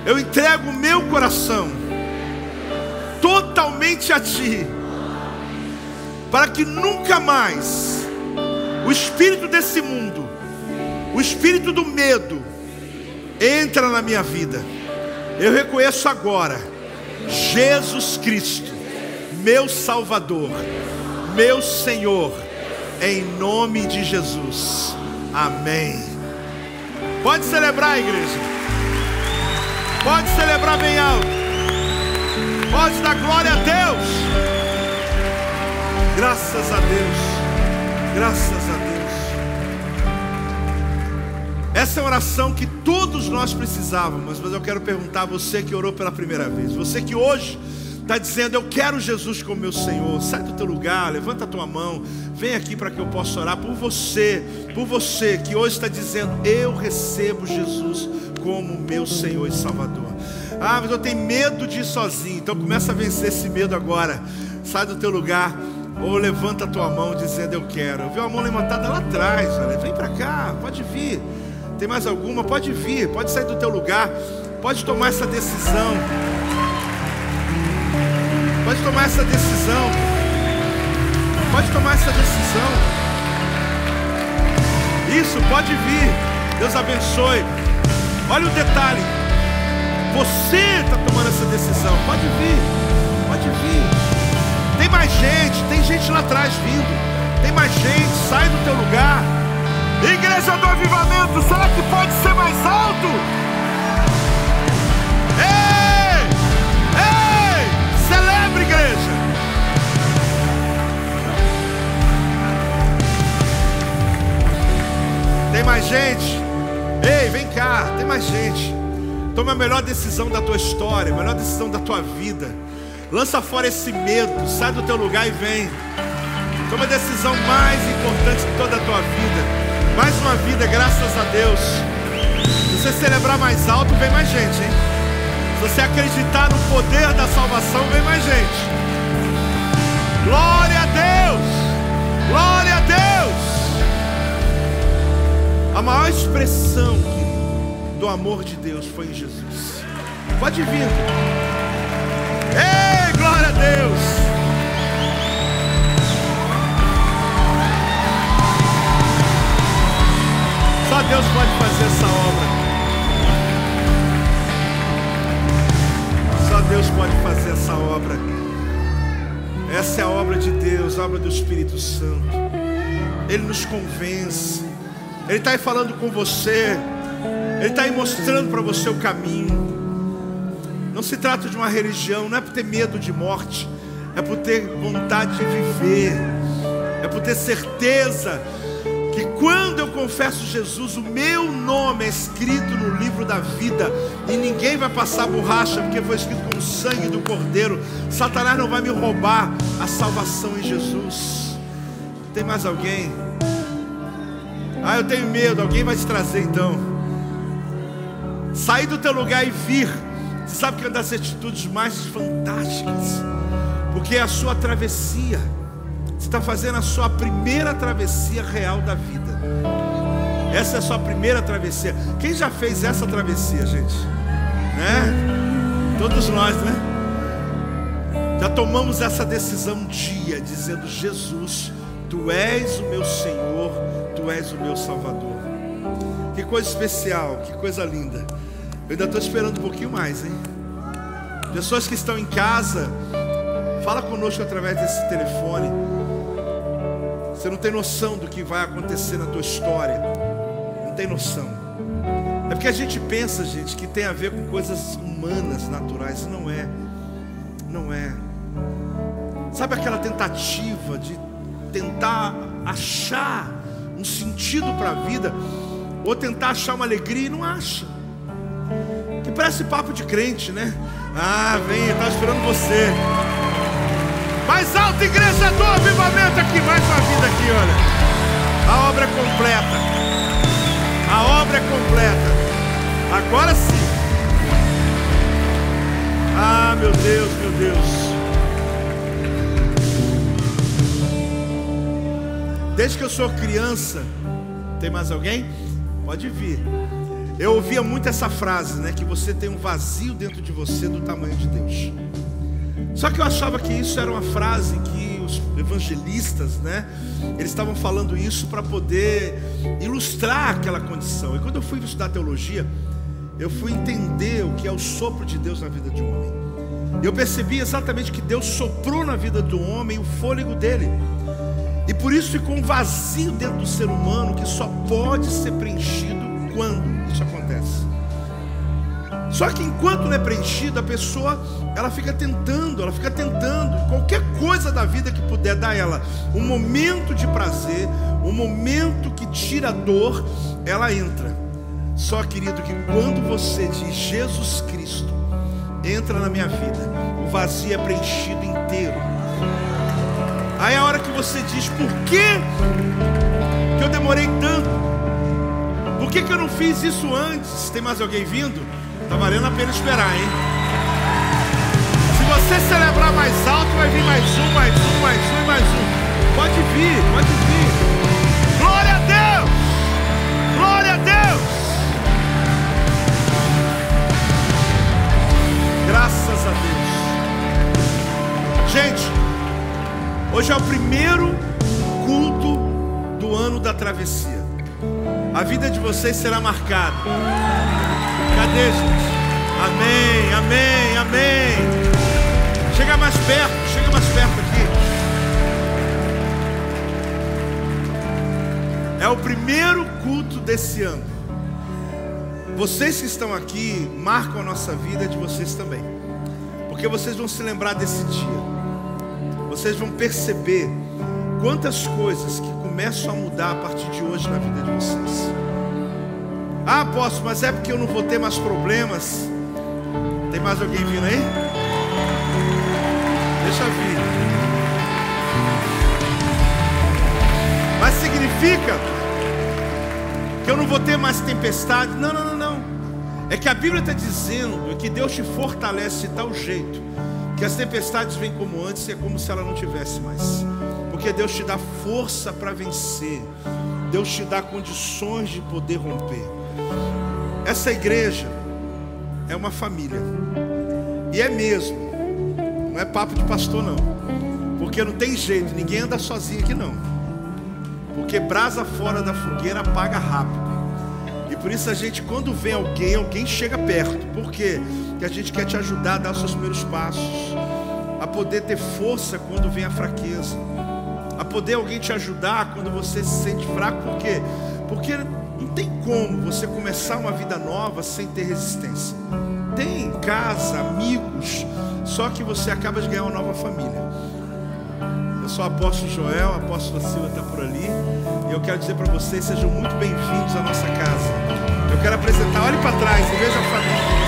eu entrego o meu coração totalmente a Ti, para que nunca mais o espírito desse mundo, o espírito do medo, entra na minha vida. Eu reconheço agora Jesus Cristo, meu Salvador, meu Senhor, em nome de Jesus. Amém. Pode celebrar, igreja. Pode celebrar bem alto. Pode dar glória a Deus. Graças a Deus. Graças a Deus. Essa é a oração que todos nós precisávamos, mas eu quero perguntar a você que orou pela primeira vez, você que hoje está dizendo, eu quero Jesus como meu Senhor, sai do teu lugar, levanta a tua mão, vem aqui para que eu possa orar por você, por você que hoje está dizendo, eu recebo Jesus como meu Senhor e Salvador. Ah, mas eu tenho medo de ir sozinho. Então começa a vencer esse medo agora. Sai do teu lugar. Ou levanta a tua mão dizendo eu quero. Eu vi uma mão levantada lá atrás. Olha. Vem para cá, pode vir. Tem mais alguma? Pode vir, pode sair do teu lugar. Pode tomar essa decisão. Pode tomar essa decisão. Pode tomar essa decisão. Isso, pode vir. Deus abençoe. Olha o detalhe. Você está tomando essa decisão. Pode vir, pode vir. Tem mais gente, tem gente lá atrás vindo. Tem mais gente, sai do teu lugar. Igreja do Avivamento, será que pode ser mais alto? Tem mais gente? Ei, vem cá, tem mais gente. Tome a melhor decisão da tua história, a melhor decisão da tua vida. Lança fora esse medo, sai do teu lugar e vem. Toma a decisão mais importante de toda a tua vida. Mais uma vida, graças a Deus. Se você celebrar mais alto, vem mais gente, hein? Se você acreditar no poder da salvação, vem mais gente. Glória a Deus! Glória a Deus! A maior expressão do amor de Deus foi em Jesus. Pode vir. Ei, glória a Deus. Só Deus pode fazer essa obra. Só Deus pode fazer essa obra. Essa é a obra de Deus, a obra do Espírito Santo. Ele nos convence. Ele está aí falando com você. Ele está aí mostrando para você o caminho. Não se trata de uma religião, não é por ter medo de morte, é por ter vontade de viver, é por ter certeza que quando eu confesso Jesus, o meu nome é escrito no livro da vida e ninguém vai passar borracha, porque foi escrito com o sangue do Cordeiro. Satanás não vai me roubar a salvação em Jesus. Tem mais alguém? Ah, eu tenho medo, alguém vai te trazer então sair do teu lugar e vir. Você sabe que é uma das atitudes mais fantásticas, porque é a sua travessia. Você está fazendo a sua primeira travessia real da vida. Essa é a sua primeira travessia. Quem já fez essa travessia, gente? Né? Todos nós, né? Já tomamos essa decisão um dia, dizendo: Jesus, Tu és o meu Senhor, És o meu Salvador. Que coisa especial, que coisa linda. Eu ainda estou esperando um pouquinho mais, hein? Pessoas que estão em casa, fala conosco através desse telefone. Você não tem noção do que vai acontecer na tua história. Não tem noção. É porque a gente pensa, gente, que tem a ver com coisas humanas, naturais. Não é. Não é. Sabe aquela tentativa de tentar achar um sentido para a vida, ou tentar achar uma alegria e não acha. Que parece papo de crente, né? Ah, vem, está esperando você. Mais alto, igreja do avivamento aqui, mais uma vida aqui, olha. A obra é completa. A obra é completa. Agora sim. Ah, meu Deus, meu Deus. Desde que eu sou criança, tem mais alguém? Pode vir. Eu ouvia muito essa frase, né? Que você tem um vazio dentro de você do tamanho de Deus. Só que eu achava que isso era uma frase que os evangelistas, né? Eles estavam falando isso para poder ilustrar aquela condição. E quando eu fui estudar teologia, eu fui entender o que é o sopro de Deus na vida de um homem. Eu percebi exatamente que Deus soprou na vida do homem o fôlego dele. E por isso ficou um vazio dentro do ser humano que só pode ser preenchido quando isso acontece. Só que enquanto não é preenchido, a pessoa ela fica tentando, ela fica tentando qualquer coisa da vida que puder dar ela um momento de prazer, um momento que tira a dor, ela entra. Só querido que quando você diz Jesus Cristo entra na minha vida, o vazio é preenchido inteiro. Aí é a hora que você diz: por que, que eu demorei tanto? Por que, que eu não fiz isso antes? Tem mais alguém vindo? Está valendo a pena esperar, hein? Se você celebrar mais alto, vai vir mais um, mais um, mais um mais um. Pode vir, pode vir. Hoje é o primeiro culto do ano da travessia. A vida de vocês será marcada. Cadê, gente? Amém, amém, amém. Chega mais perto, chega mais perto aqui. É o primeiro culto desse ano. Vocês que estão aqui marcam a nossa vida de vocês também. Porque vocês vão se lembrar desse dia vocês vão perceber quantas coisas que começam a mudar a partir de hoje na vida de vocês. Ah, apóstolo, mas é porque eu não vou ter mais problemas. Tem mais alguém vindo aí? Deixa vir. Mas significa que eu não vou ter mais tempestade? Não, não, não, não. É que a Bíblia está dizendo que Deus te fortalece de tal jeito que as tempestades vêm como antes e é como se ela não tivesse mais. Porque Deus te dá força para vencer. Deus te dá condições de poder romper. Essa igreja é uma família. E é mesmo. Não é papo de pastor não. Porque não tem jeito, ninguém anda sozinho aqui não. Porque brasa fora da fogueira apaga rápido. E por isso a gente, quando vem alguém, alguém chega perto. Por quê? Que a gente quer te ajudar a dar os seus primeiros passos, a poder ter força quando vem a fraqueza, a poder alguém te ajudar quando você se sente fraco, por quê? Porque não tem como você começar uma vida nova sem ter resistência. Tem casa, amigos, só que você acaba de ganhar uma nova família. Eu sou o apóstolo Joel, a apóstola Silva está por ali, e eu quero dizer para vocês: sejam muito bem-vindos à nossa casa. Eu quero apresentar, olhe para trás e veja a família.